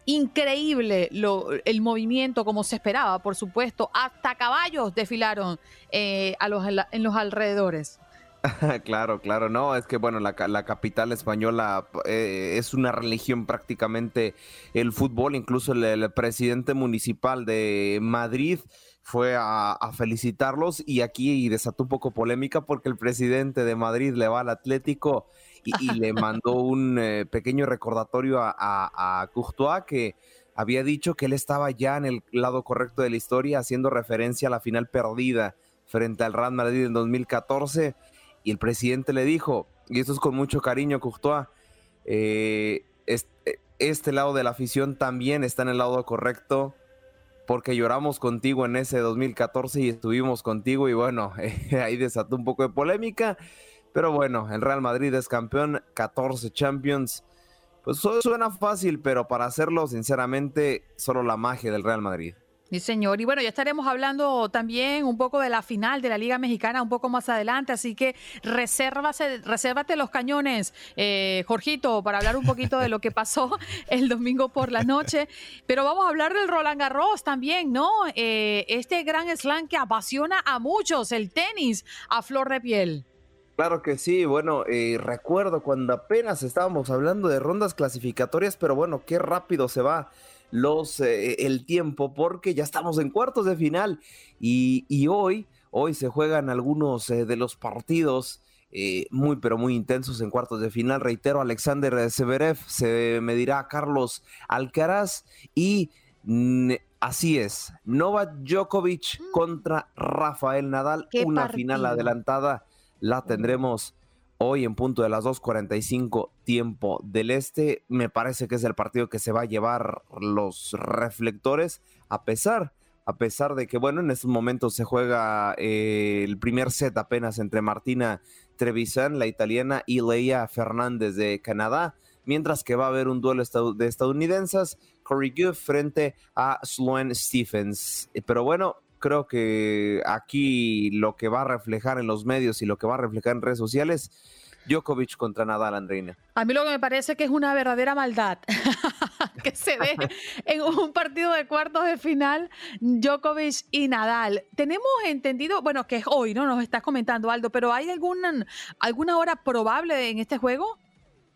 Increíble lo, el movimiento, como se esperaba, por supuesto. Hasta caballos desfilaron eh, a los, en los alrededores. <laughs> claro, claro, no, es que bueno, la, capital española eh, es una religión prácticamente el fútbol, incluso el, presidente municipal de Madrid fue a, felicitarlos y aquí desató un poco polémica porque el presidente de Madrid le va al Atlético y, le <laughs> mandó un eh, pequeño recordatorio a, a, Courtois que había dicho que él estaba ya en el lado correcto de la historia haciendo referencia a la final perdida frente al Real Madrid en 2014 y el presidente le dijo, y esto es con mucho cariño, Courtois, eh, este, este, lado de la afición también está en el lado correcto, porque lloramos contigo en ese 2014 y estuvimos contigo, y bueno, <laughs> ahí desató un poco de polémica, pero bueno, el Real Madrid es campeón, 14 Champions. Pues suena fácil, pero para hacerlo, sinceramente, solo la magia del Real Madrid. Sí, señor. Y bueno, ya estaremos hablando también un poco de la final de la Liga Mexicana un poco más adelante, así que resérvase, resérvate los cañones, eh, Jorgito, para hablar un poquito de lo que pasó <laughs> el domingo por la noche. Pero vamos a hablar del Roland Garros también, ¿no? Eh, este gran slam que apasiona a muchos, el tenis a flor de piel. Claro que sí, bueno, eh, recuerdo cuando apenas estábamos hablando de rondas clasificatorias, pero bueno, qué rápido se va los eh, el tiempo porque ya estamos en cuartos de final y, y hoy, hoy se juegan algunos eh, de los partidos eh, muy pero muy intensos en cuartos de final. Reitero, Alexander Severev se medirá a Carlos Alcaraz y mm, así es, Novak Djokovic contra Rafael Nadal, una partido. final adelantada la tendremos hoy en punto de las 2.45 tiempo del este. Me parece que es el partido que se va a llevar los reflectores a pesar, a pesar de que, bueno, en estos momentos se juega eh, el primer set apenas entre Martina Trevisan, la italiana, y Leia Fernández de Canadá. Mientras que va a haber un duelo de estadounidenses, Corey Goff frente a Sloane Stephens. Pero bueno, creo que aquí lo que va a reflejar en los medios y lo que va a reflejar en redes sociales, Djokovic contra Nadal, Andreina. A mí lo que me parece que es una verdadera maldad <laughs> que se ve en un partido de cuartos de final Djokovic y Nadal. Tenemos entendido, bueno, que es hoy, ¿no? Nos estás comentando, Aldo, pero ¿hay alguna, alguna hora probable en este juego?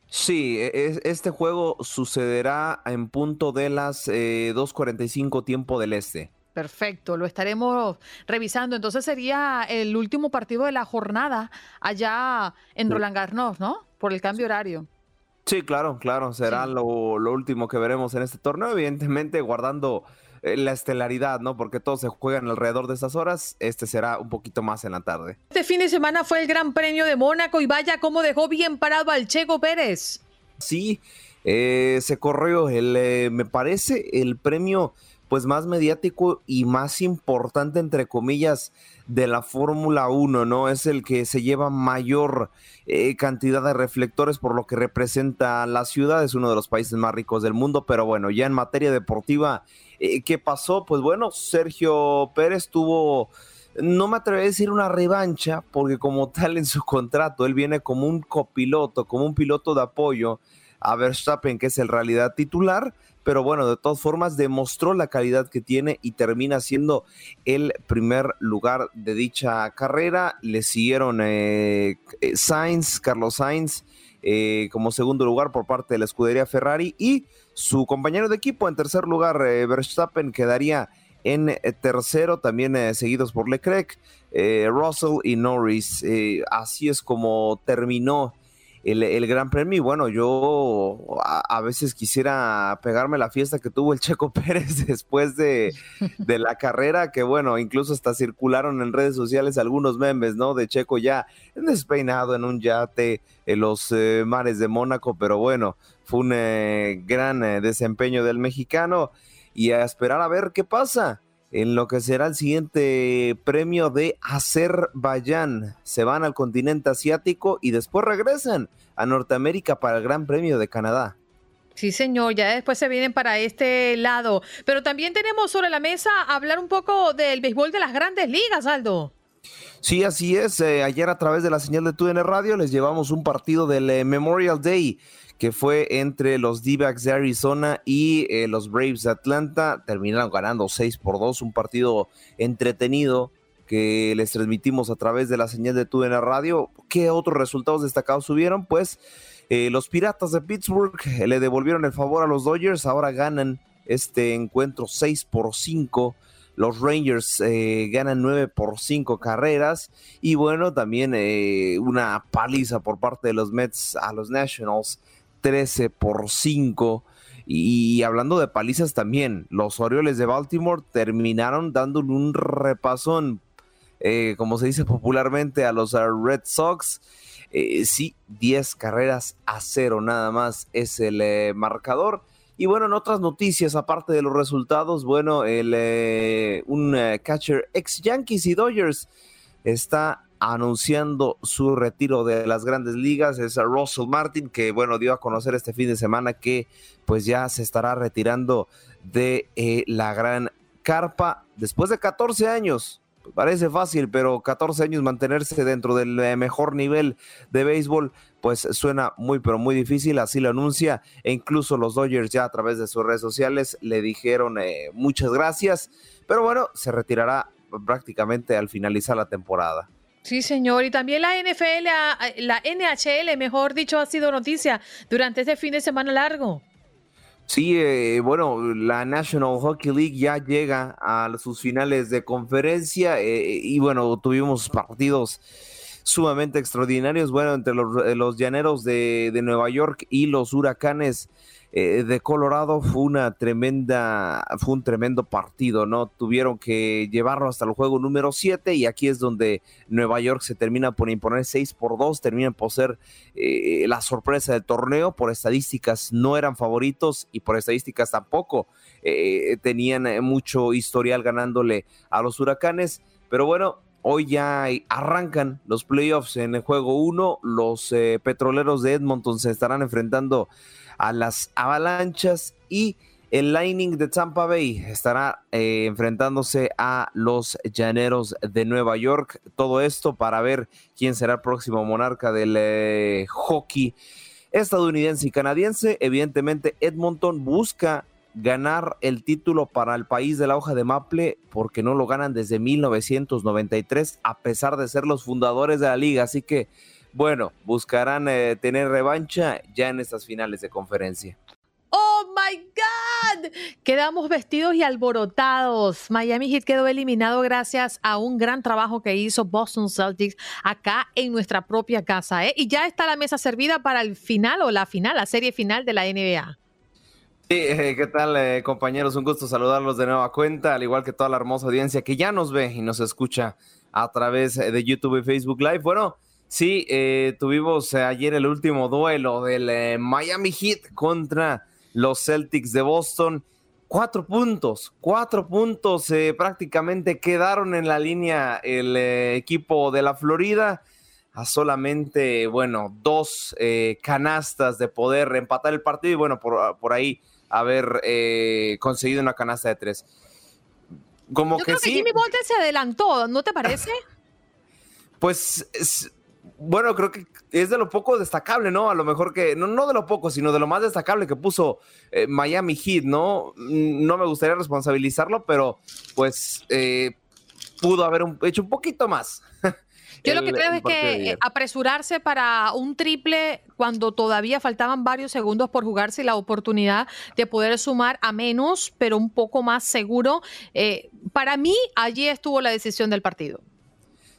Sí, e- es- este juego sucederá en punto de las eh, 2.45 tiempo del este. Perfecto, lo estaremos revisando. Entonces sería el último partido de la jornada allá en. Roland Garros, ¿no? Por el cambio horario. Sí, claro, claro, será lo, lo último que veremos en este torneo, evidentemente guardando eh, la estelaridad, ¿no? Porque todos se juegan alrededor de estas horas, este será un poquito más en la tarde. Este fin de semana fue el Gran Premio de Mónaco y vaya cómo dejó bien parado al Checo Pérez. Sí, eh, se corrió el, eh, me parece, el premio pues más mediático y más importante, entre comillas, de la Fórmula 1, ¿no? Es el que se lleva mayor eh, cantidad de reflectores por lo que representa la ciudad, es uno de los países más ricos del mundo, pero bueno, ya en materia deportiva, eh, ¿qué pasó? Pues bueno, Sergio Pérez tuvo no me atrevo a decir una revancha, porque como tal en su contrato, él viene como un copiloto, como un piloto de apoyo a Verstappen, que es el realidad titular, pero bueno, de todas formas demostró la calidad que tiene y termina siendo el primer lugar de dicha carrera. Le siguieron eh, eh, Sainz, Carlos Sainz, eh, como segundo lugar por parte de la escudería Ferrari y su compañero de equipo en tercer lugar, eh, Verstappen, quedaría en eh, tercero, también seguidos por Leclerc, Russell y Norris. Así es como terminó el, Gran Premio. Y bueno, yo a, veces quisiera pegarme la fiesta que tuvo el Checo <laughs> Pérez después de, de la carrera, que bueno, incluso hasta circularon en redes sociales algunos memes, ¿no? De Checo ya despeinado en un yate en los eh, mares de Mónaco, pero bueno, fue un eh, gran eh, desempeño del mexicano y a esperar a ver qué pasa en lo que será el siguiente premio de Azerbaiyán. Se van al continente asiático y después regresan a Norteamérica para el Gran Premio de Canadá. Sí, señor, ya después se vienen para este lado. Pero también tenemos sobre la mesa hablar un poco del béisbol de las grandes ligas, Aldo. Sí, así es. Eh, ayer a través de la señal de TUDN Radio les llevamos un partido del eh, Memorial Day que fue entre los D-backs de Arizona y eh, los Braves de Atlanta. Terminaron ganando 6 por 2, un partido entretenido que les transmitimos a través de la señal de TUDN Radio. ¿Qué otros resultados destacados subieron? Pues los Piratas de Pittsburgh le devolvieron el favor a los Dodgers, ahora ganan este encuentro 6 por 5. Los Rangers eh, ganan 9 por 5 carreras. Y bueno, también eh, una paliza por parte de los Mets a los Nationals, 13 por 5. Y hablando de palizas también, los Orioles de Baltimore terminaron dándole un repasón, eh, como se dice popularmente, a los uh, Red Sox. Eh, sí, 10 carreras a cero nada más es el eh, marcador. Y bueno, en otras noticias, aparte de los resultados, bueno, el, eh, un eh, catcher ex Yankees y Dodgers está anunciando su retiro de las grandes ligas. Es a Russell Martin, que bueno, dio a conocer este fin de semana que pues ya se estará retirando de eh, la gran carpa después de 14 años. Parece fácil, pero 14 años mantenerse dentro del mejor nivel de béisbol, pues suena muy, pero muy difícil, así lo anuncia. E incluso los Dodgers ya a través de sus redes sociales le dijeron eh, muchas gracias, pero bueno, se retirará prácticamente al finalizar la temporada. Sí, señor. Y también la NFL, ah, la NHL, mejor dicho, ha sido noticia durante este fin de semana largo. Sí, eh, bueno, la National Hockey League ya llega a sus finales de conferencia eh, y bueno, tuvimos partidos sumamente extraordinarios, bueno, entre los, eh, los llaneros de, de Nueva York y los huracanes eh, de Colorado fue una tremenda, fue un tremendo partido, ¿no? Tuvieron que llevarlo hasta el juego número 7 y aquí es donde Nueva York se termina por imponer 6 por 2, terminan por ser eh, la sorpresa del torneo, por estadísticas no eran favoritos y por estadísticas tampoco tenían mucho historial ganándole a los huracanes, pero bueno, Hoy ya arrancan los playoffs en el juego 1. Los petroleros de Edmonton se estarán enfrentando a las avalanchas y el Lightning de Tampa Bay estará eh, enfrentándose a los Llaneros de Nueva York. Todo esto para ver quién será el próximo monarca del eh, hockey estadounidense y canadiense. Evidentemente, Edmonton busca ganar el título para el país de la hoja de Maple porque no lo ganan desde 1993 a pesar de ser los fundadores de la liga. Así que bueno, buscarán eh, tener revancha ya en estas finales de conferencia. ¡Oh, my God! Quedamos vestidos y alborotados. Miami Heat quedó eliminado gracias a un gran trabajo que hizo Boston Celtics acá en nuestra propia casa. ¿eh? Y ya está la mesa servida para el final o la final, la serie final de la NBA. Sí, eh, ¿qué tal eh, compañeros? Un gusto saludarlos de nueva cuenta, al igual que toda la hermosa audiencia que ya nos ve y nos escucha a través de YouTube y Facebook Live. Bueno, Sí, eh, tuvimos eh, ayer el último duelo del eh, Miami Heat contra los Celtics de Boston. Cuatro puntos, cuatro puntos prácticamente quedaron en la línea el equipo de la Florida a solamente, bueno, dos canastas de poder empatar el partido y bueno, por, por ahí haber conseguido una canasta de tres. Como Yo que creo que Jimmy Butler se adelantó, ¿no te parece? <laughs> Pues bueno, creo que es de lo poco destacable, ¿no? A lo mejor que, no, no de lo poco, sino de lo más destacable que puso eh, Miami Heat, ¿no? No me gustaría responsabilizarlo, pero pues eh, pudo haber hecho un poquito más. <laughs> Yo lo que creo es que eh, apresurarse para un triple cuando todavía faltaban varios segundos por jugarse la oportunidad de poder sumar a menos, pero un poco más seguro. para mí, allí estuvo la decisión del partido.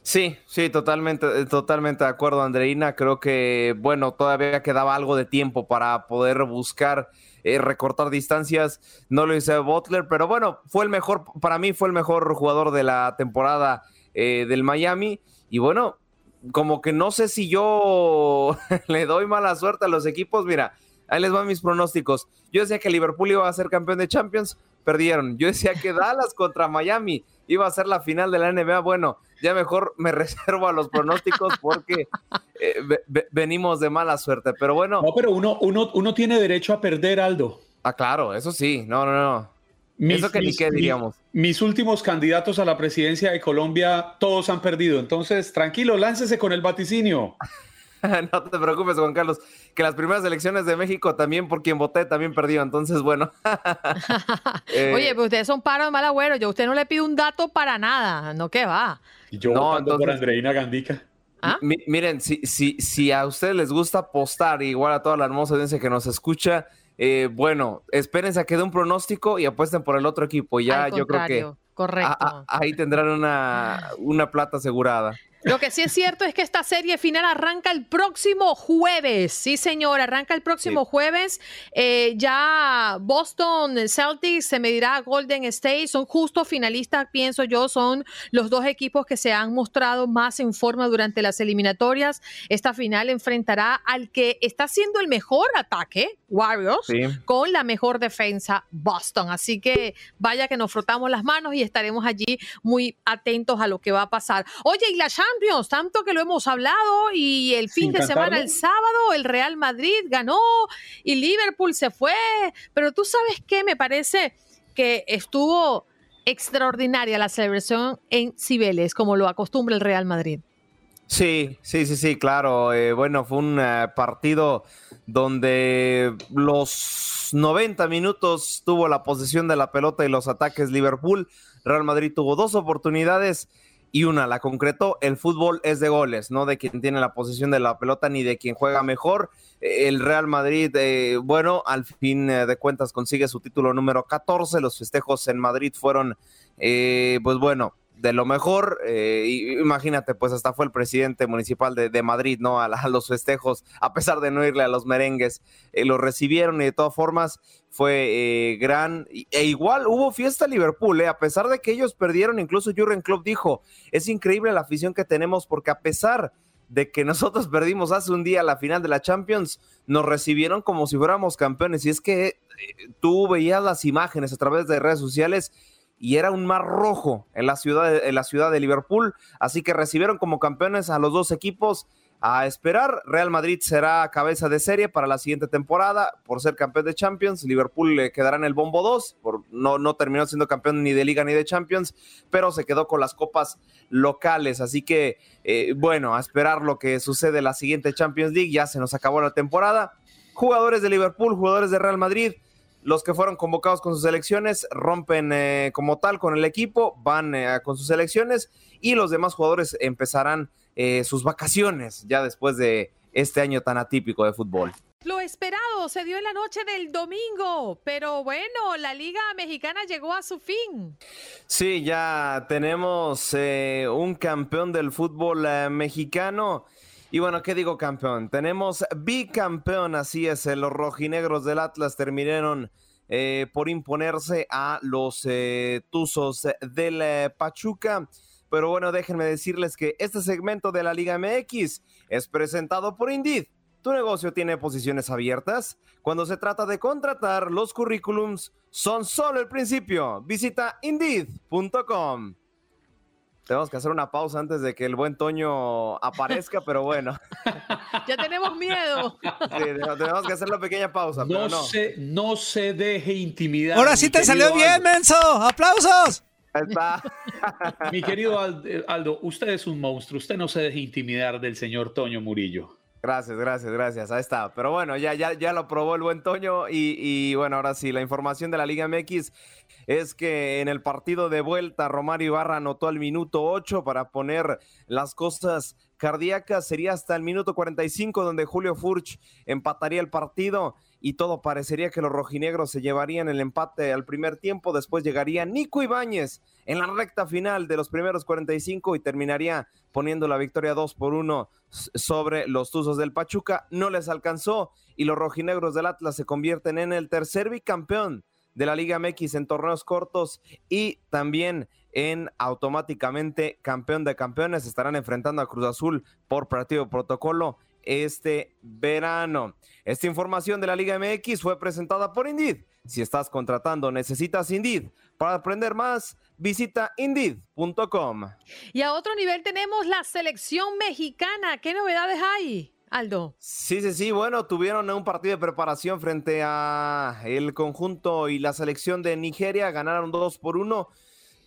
Sí, sí, totalmente, eh, totalmente de acuerdo, Andreina. Creo que, bueno, todavía quedaba algo de tiempo para poder buscar eh, recortar distancias. No lo hice Butler, pero bueno, fue el mejor, para mí fue el mejor jugador de la temporada eh, del Miami. Y bueno, como que no sé si yo <laughs> le doy mala suerte a los equipos. Mira, ahí les van mis pronósticos. Yo decía que Liverpool iba a ser campeón de Champions, perdieron. Yo decía que <laughs> Dallas contra Miami iba a ser la final de la NBA. Bueno, ya mejor me <laughs> reservo a los pronósticos porque eh, venimos de mala suerte. Pero bueno. No, pero uno, uno, uno tiene derecho a perder, Aldo. Ah, claro, eso sí. No, no, no. Eso que ni qué diríamos. Mis, últimos candidatos a la presidencia de Colombia, todos han perdido. Entonces, tranquilo, láncese con el vaticinio. <laughs> no te preocupes, Juan Carlos, que las primeras elecciones de México también por quien voté también perdió, entonces bueno. <laughs> Eh, Oye, pues ustedes son paros de mal agüero, yo a usted no le pido un dato para nada, no que va. Y yo no, entonces, por Andreina Gandica. ¿Ah? Miren, si, si, si a ustedes les gusta apostar, igual a toda la hermosa audiencia que nos escucha, eh, bueno, espérense a que dé un pronóstico y apuesten por el otro equipo. Ya yo creo que correcto. ahí tendrán una, una plata asegurada. Lo que sí es cierto es que esta serie final arranca el próximo jueves. Sí, señor, arranca el próximo jueves. Eh, ya Boston Celtics se medirá a Golden State. Son justo finalistas, pienso yo. Son los dos equipos que se han mostrado más en forma durante las eliminatorias. Esta final enfrentará al que está siendo el mejor ataque, Warriors, con la mejor defensa, Boston. Así que vaya que nos frotamos las manos y estaremos allí muy atentos a lo que va a pasar. Oye, y la Champions, tanto que lo hemos hablado y el fin de semana, el sábado, el Real Madrid ganó y Liverpool se fue, pero tú sabes qué, me parece que estuvo extraordinaria la celebración en Cibeles, como lo acostumbra el Real Madrid. Sí, sí, sí, sí, claro. Eh, bueno, fue un eh, partido donde los 90 minutos tuvo la posesión de la pelota y los ataques Liverpool. Real Madrid tuvo dos oportunidades y una la concretó. El fútbol es de goles, no de quien tiene la posición de la pelota ni de quien juega mejor. El Real Madrid, eh, bueno, al fin eh, de cuentas consigue su título número 14. Los festejos en Madrid fueron, eh, pues bueno, de lo mejor. imagínate, pues hasta fue el presidente municipal de, Madrid, ¿no? A, los festejos, a pesar de no irle a los merengues, lo recibieron y de todas formas fue gran. E igual hubo fiesta en Liverpool, a pesar de que ellos perdieron, incluso Jurgen Klopp dijo, es increíble la afición que tenemos porque a pesar de que <laughs> nosotros perdimos hace un día la final de la Champions, nos recibieron como si fuéramos campeones. Y es que eh, tú veías las imágenes a través de redes sociales y era un mar rojo en la ciudad en la ciudad de Liverpool. Así que recibieron como campeones a los dos equipos a esperar. Real Madrid será cabeza de serie para la siguiente temporada por ser campeón de Champions. Liverpool le quedará en el bombo 2, por, no, no terminó siendo campeón ni de Liga ni de Champions, pero se quedó con las copas locales. Así que, eh, bueno, a esperar lo que sucede en la siguiente Champions League. Ya se nos acabó la temporada. Jugadores de Liverpool, jugadores de Real Madrid. Los que fueron convocados con sus selecciones rompen eh, como tal con el equipo, van eh, con sus selecciones y los demás jugadores empezarán eh, sus vacaciones ya después de este año tan atípico de fútbol. Lo esperado se dio en la noche del domingo, pero bueno, la Liga Mexicana llegó a su fin. Sí, ya tenemos eh, un campeón del fútbol eh, mexicano. Y bueno, ¿qué digo campeón? Tenemos bicampeón, así es, los rojinegros del Atlas terminaron por imponerse a los Tuzos del Pachuca. Pero bueno, déjenme decirles que este segmento de la Liga MX es presentado por Indeed. ¿Tu negocio tiene posiciones abiertas? Cuando se trata de contratar, los currículums son solo el principio. Visita indeed.com. Tenemos que hacer una pausa antes de que el buen Toño aparezca, pero bueno. <laughs> Ya tenemos miedo. Sí, tenemos que hacer la pequeña pausa. No, pero no. Se, no se deje intimidar. Ahora sí te salió bien, Menso. ¡Aplausos! <laughs> Mi querido Aldo, usted es un monstruo. Usted no se deje intimidar del señor Toño Murillo. Gracias, gracias, gracias. Ahí está. Pero bueno, ya, ya, ya lo probó el buen Toño. Y, y, bueno, ahora sí, la información de la Liga MX es que en el partido de vuelta, Romario Ibarra anotó al minuto 8 para poner las cosas cardíacas. Sería hasta el minuto 45 donde Julio Furch empataría el partido y todo parecería que los rojinegros se llevarían el empate al primer tiempo, después llegaría Nico Ibáñez en la recta final de los primeros 45 y terminaría poniendo la victoria 2 por 1 sobre los Tuzos del Pachuca, no les alcanzó y los rojinegros del Atlas se convierten en el tercer bicampeón de la Liga MX en torneos cortos y también en automáticamente campeón de campeones. Estarán enfrentando a Cruz Azul por partido protocolo este verano. Esta información de la Liga MX fue presentada por Indeed. Si estás contratando, necesitas Indeed. Para aprender más, visita indeed.com. Y a otro nivel tenemos la selección mexicana. ¿Qué novedades hay? Aldo. Sí, sí, sí. Bueno, tuvieron un partido de preparación frente a el conjunto y la selección de Nigeria. Ganaron dos por uno.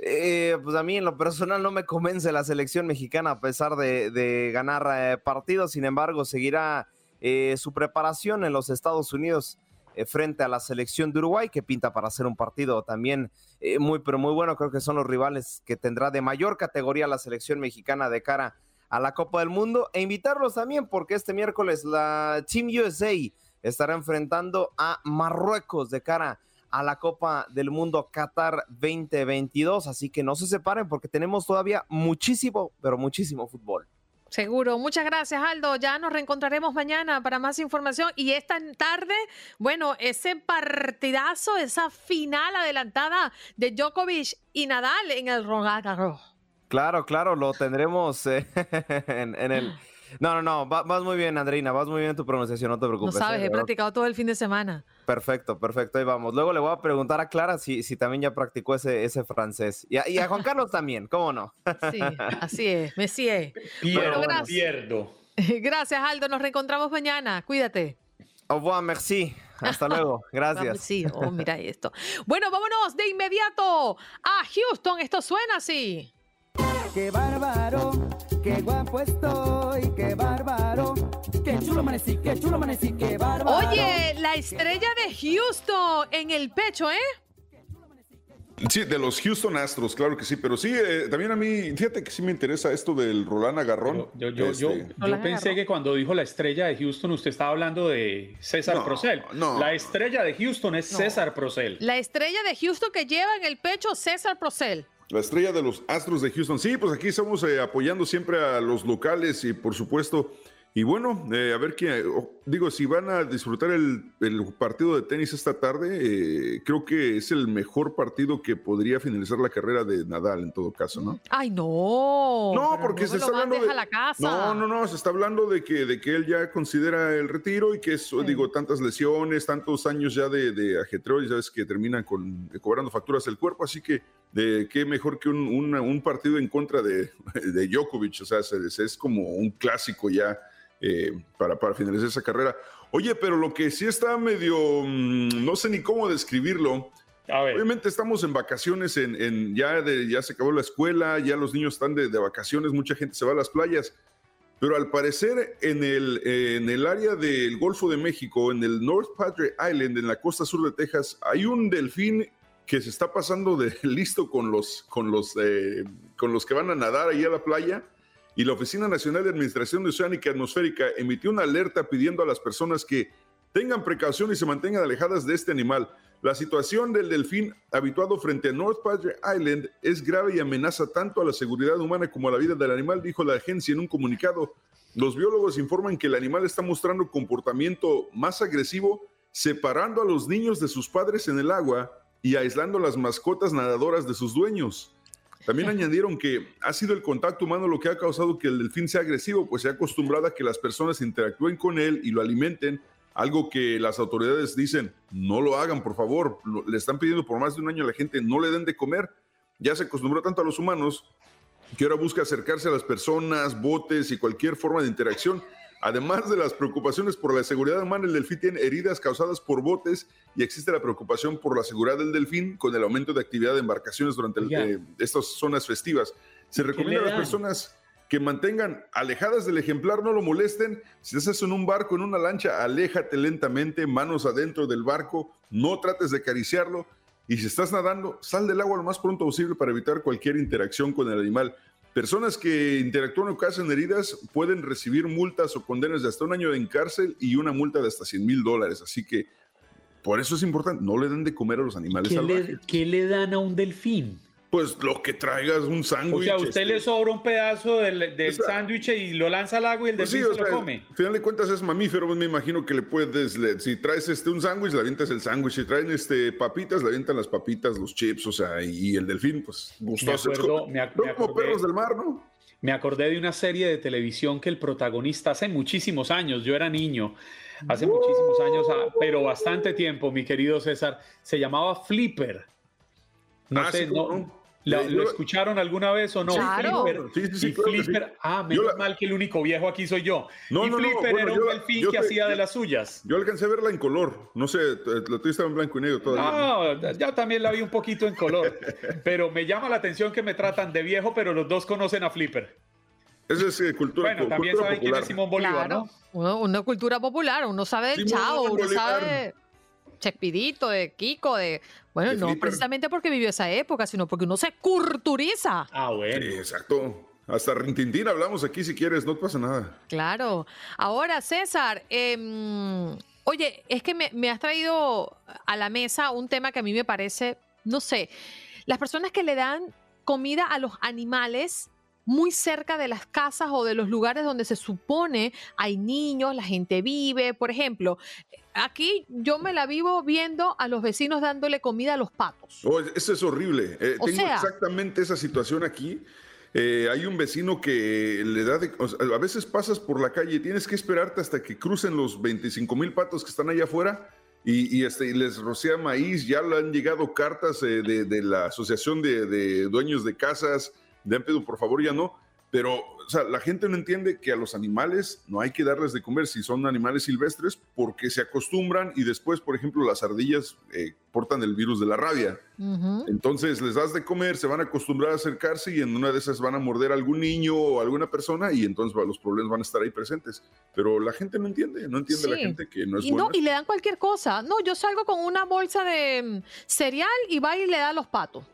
Eh, pues a mí en lo personal no me convence la selección mexicana a pesar de, ganar eh, partidos, sin embargo seguirá eh, su preparación en los Estados Unidos frente a la selección de Uruguay que pinta para hacer un partido también muy pero muy bueno, creo que son los rivales que tendrá de mayor categoría la selección mexicana de cara a la Copa del Mundo e invitarlos también porque este miércoles la Team USA estará enfrentando a Marruecos de cara a a la Copa del Mundo Qatar 2022. Así que no se separen porque tenemos todavía muchísimo, pero muchísimo fútbol. Seguro. Muchas gracias, Aldo. Ya nos reencontraremos mañana para más información. Y esta tarde, bueno, ese partidazo, esa final adelantada de Djokovic y Nadal en el Roland Claro, claro, lo tendremos eh, <laughs> en, el no, no, no, vas muy bien, Andreina, vas muy bien en tu pronunciación, no te preocupes. No sabes, eh, he practicado todo el fin de semana. Perfecto, perfecto, ahí vamos. Luego le voy a preguntar a Clara si, si también ya practicó ese, ese francés. Y a, Juan Carlos también, ¿cómo no? Sí, así es, me sigue. Pierdo, gracias. pierdo. <laughs> Gracias, Aldo, nos reencontramos mañana, cuídate. Au revoir, merci. Hasta luego. <laughs> Gracias. Sí, oh, mira esto. Bueno, vámonos de inmediato a Houston. Esto suena así. Qué bárbaro, qué guapo estoy, qué bárbaro. Qué chulo amanecí, qué chulo amanecí, qué bárbaro. Oye, la estrella de Houston en el pecho, ¿eh? Sí, de los Houston Astros, claro que sí, pero sí, eh, también a mí, fíjate que sí me interesa esto del Roland Agarrón. Yo, yo, yo, Este, yo pensé que cuando dijo la estrella de Houston, usted estaba hablando de César No, Procel. no. La estrella de Houston es No. César Procel. La estrella de Houston que lleva en el pecho César Procel. La estrella de los Astros de Houston. Sí, pues aquí estamos eh, apoyando siempre a los locales y por supuesto. Y bueno, eh, a ver qué. Digo, si van a disfrutar el, el partido de tenis esta tarde, eh, creo que es el mejor partido que podría finalizar la carrera de Nadal en todo caso, ¿no? Ay, no. No, porque no se está hablando de... la casa. No, no, no, se está hablando de que, de que él ya considera el retiro y que es, digo, tantas lesiones, tantos años ya de, de ajetreo, y sabes que terminan con, cobrando facturas el cuerpo, así que de qué mejor que un, una- un partido en contra de, de Djokovic, o sea, se- se- es como un clásico ya eh, para, para finalizar esa carrera. Oye, pero lo que sí está medio, mm, no sé ni cómo describirlo, Obviamente estamos en vacaciones, en, en- ya, de, ya se acabó la escuela, ya los niños están de, de vacaciones, mucha gente se va a las playas, pero al parecer en el, en el área del Golfo de México, en el North Padre Island, en la costa sur de Texas, hay un delfín que se está pasando de <laughs> listo con los, con los, eh, con los que van a nadar ahí a la playa. Y la Oficina Nacional de Administración de Oceánica y Atmosférica emitió una alerta pidiendo a las personas que tengan precaución y se mantengan alejadas de este animal. La situación del delfín habituado frente a North Padre Island es grave y amenaza tanto a la seguridad humana como a la vida del animal, dijo la agencia en un comunicado. Los biólogos informan que el animal está mostrando comportamiento más agresivo, separando a los niños de sus padres en el agua y aislando las mascotas nadadoras de sus dueños. También añadieron que ha sido el contacto humano lo que ha causado que el delfín sea agresivo, pues se ha acostumbrado a que las personas interactúen con él y lo alimenten, algo que las autoridades dicen, no lo hagan, por favor, le están pidiendo por más de un año a la gente, no le den de comer, ya se acostumbró tanto a los humanos que ahora busca acercarse a las personas, botes y cualquier forma de interacción. Además de las preocupaciones por la seguridad humana, el delfín tiene heridas causadas por botes y existe la preocupación por la seguridad del delfín con el aumento de actividad de embarcaciones durante el- eh, estas zonas festivas. Se recomienda a las personas que mantengan alejadas del ejemplar, no lo molesten. Si estás en un barco, en una lancha, aléjate lentamente, manos adentro del barco, no trates de acariciarlo. Y si estás nadando, sal del agua lo más pronto posible para evitar cualquier interacción con el animal. Personas que interactúan o causan heridas pueden recibir multas o condenas de hasta un año en cárcel y una multa de hasta 100 mil dólares. Así que por eso es importante, no le den de comer a los animales ¿Qué salvajes. le, qué le dan a un delfín? Pues lo que traigas, un sándwich. O sea, usted este, le sobra un pedazo del, del O sea, sándwich y lo lanza al agua y el Pues delfín sí, se o lo come. Al final de cuentas es mamífero, pues me imagino que le puedes, le- si traes este un sándwich, le avientas el sándwich, si traen este papitas, le avientan las papitas, los chips, o sea, y el delfín, pues gustoso. Me acuerdo- como- me ac- son me como acordé- perros del mar, ¿no? Me acordé de una serie de televisión que el protagonista hace muchísimos años, yo era niño, hace muchísimos años, ah, pero bastante tiempo, mi querido César, se llamaba Flipper. No Ah, sé, sí, no, no. ¿Lo, Eh, yo lo escucharon alguna vez o no? Claro. Flipper, Sí, sí, sí, y claro que sí. Flipper, ah, menos la- mal que el único viejo aquí soy yo. No, y no, no, Flipper bueno, era yo un delfín que te- hacía de las suyas. Yo alcancé a verla en color, no sé, t- la tuya estaba en blanco y negro todavía. No, yo también la vi un poquito en color, <laughs> pero me llama la atención que me tratan de viejo, pero los dos conocen a Flipper. Esa es eh, cultura, Bueno, también cultura saben quién es Simón Bolívar, Claro, ¿no? uno- una cultura popular, uno sabe del Simón Chavo, uno sabe de Chespidito, de Kiko, de... Bueno, no Flipper. precisamente porque vivió esa época, sino porque uno se culturiza. Ah, bueno. Sí, exacto. Hasta Rintintín hablamos aquí si quieres, no pasa nada. Claro. Ahora, César, em, oye, es que me, me has traído a la mesa un tema que a mí me parece, no sé, las personas que le dan comida a los animales muy cerca de las casas o de los lugares donde se supone hay niños, la gente vive, por ejemplo. Aquí yo me la vivo viendo a los vecinos dándole comida a los patos. Oh, eso es horrible. Eh, tengo sea- exactamente esa situación aquí. Eh, hay un vecino que le da de, o sea, a veces pasas por la calle y tienes que esperarte hasta que crucen los 25 mil patos que están allá afuera y, y, este, y les rocea maíz. Ya le han llegado cartas eh, de, de la Asociación de, de Dueños de Casas, le han pedido por favor ya no. Pero, o sea, la gente no entiende que a los animales no hay que darles de comer si son animales silvestres porque se acostumbran y después, por ejemplo, las ardillas eh, portan el virus de la rabia. Entonces les das de comer, se van a acostumbrar a acercarse y en una de esas van a morder a algún niño o alguna persona y entonces los problemas van a estar ahí presentes. Pero la gente no entiende, no entiende la gente que no es y, no, y le dan cualquier cosa. No, yo salgo con una bolsa de mm, cereal y va y le da a los patos,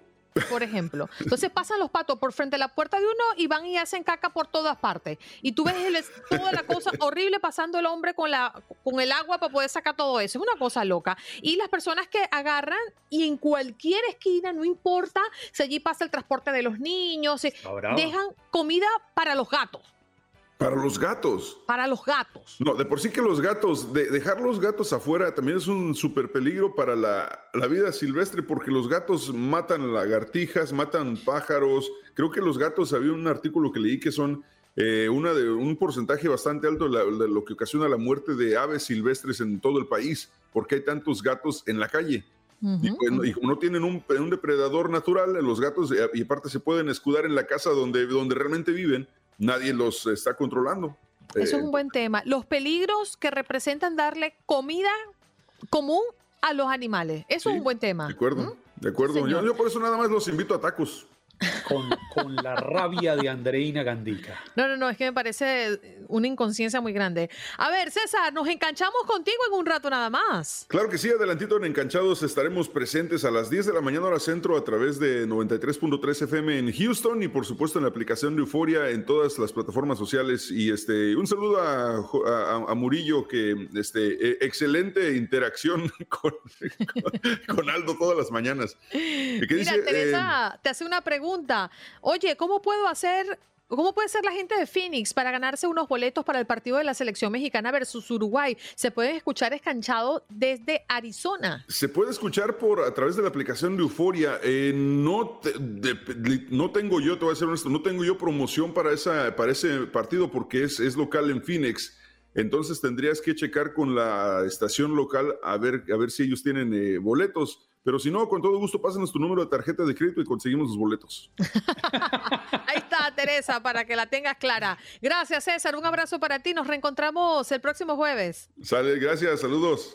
por ejemplo. Entonces pasan los patos por frente a la puerta de uno y van y hacen caca por todas partes. Y tú ves el- toda la cosa horrible pasando el hombre con, la, con el agua para poder sacar todo eso. Es una cosa loca. Y las personas que agarran y en cualquier esquina, no importa si allí pasa el transporte de los niños, si- dejan comida para los gatos. Para los gatos. Para los gatos. No, de por sí que los gatos, de- dejar los gatos afuera también es un súper peligro para la, la vida silvestre porque los gatos matan lagartijas, matan pájaros. Creo que los gatos, había un artículo que leí que son eh, una de, un porcentaje bastante alto de, la- de lo que ocasiona la muerte de aves silvestres en todo el país porque hay tantos gatos en la calle. Y, pues, no- y como no tienen un, un depredador natural, los gatos, eh, y aparte se pueden escudar en la casa donde, donde realmente viven, nadie los está controlando. Eso Eh, es un buen tema. Los peligros que representan darle comida común a los animales. Eso es un buen tema. De acuerdo, de acuerdo. Yo por eso nada más los invito a tacos. Con, con la rabia de Andreina Gandica. No, no, no, es que me parece una inconsciencia muy grande. A ver, César, nos enganchamos contigo en un rato nada más. Claro que sí, adelantito en Encanchados estaremos presentes a las 10 de la mañana hora centro a través de 93.3 FM en Houston y por supuesto en la aplicación de Euforia en todas las plataformas sociales. Y este un saludo a, Jo- a- a Murillo que este eh, excelente interacción <laughs> con, con- con Aldo todas las mañanas. ¿Y qué Mira, dice? Teresa, te hace una pregunta. Oye, ¿cómo puedo hacer, cómo puede ser la gente de Phoenix para ganarse unos boletos para el partido de la selección mexicana versus Uruguay? Se pueden escuchar escanchado desde Arizona. Se puede escuchar por a través de la aplicación de Euforia. Eh, no, no tengo yo, te voy a ser honesto, no tengo yo promoción para, esa, para ese partido porque es, es local en Phoenix. Entonces tendrías que checar con la estación local a ver, a ver si ellos tienen eh, boletos. Pero si no, con todo gusto, pásanos tu número de tarjeta de crédito y conseguimos los boletos. <laughs> Ahí está, Teresa, para que la tengas clara. Gracias, César. Un abrazo para ti. Nos reencontramos el próximo jueves. Sale, gracias, saludos.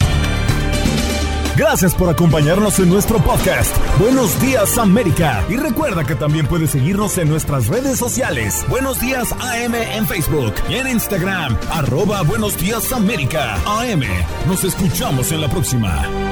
Gracias por acompañarnos en nuestro podcast. Buenos días América. Y recuerda que también puedes seguirnos en nuestras redes sociales. Buenos días AM en Facebook y en Instagram. Arroba Buenos días América. AM. Nos escuchamos en la próxima.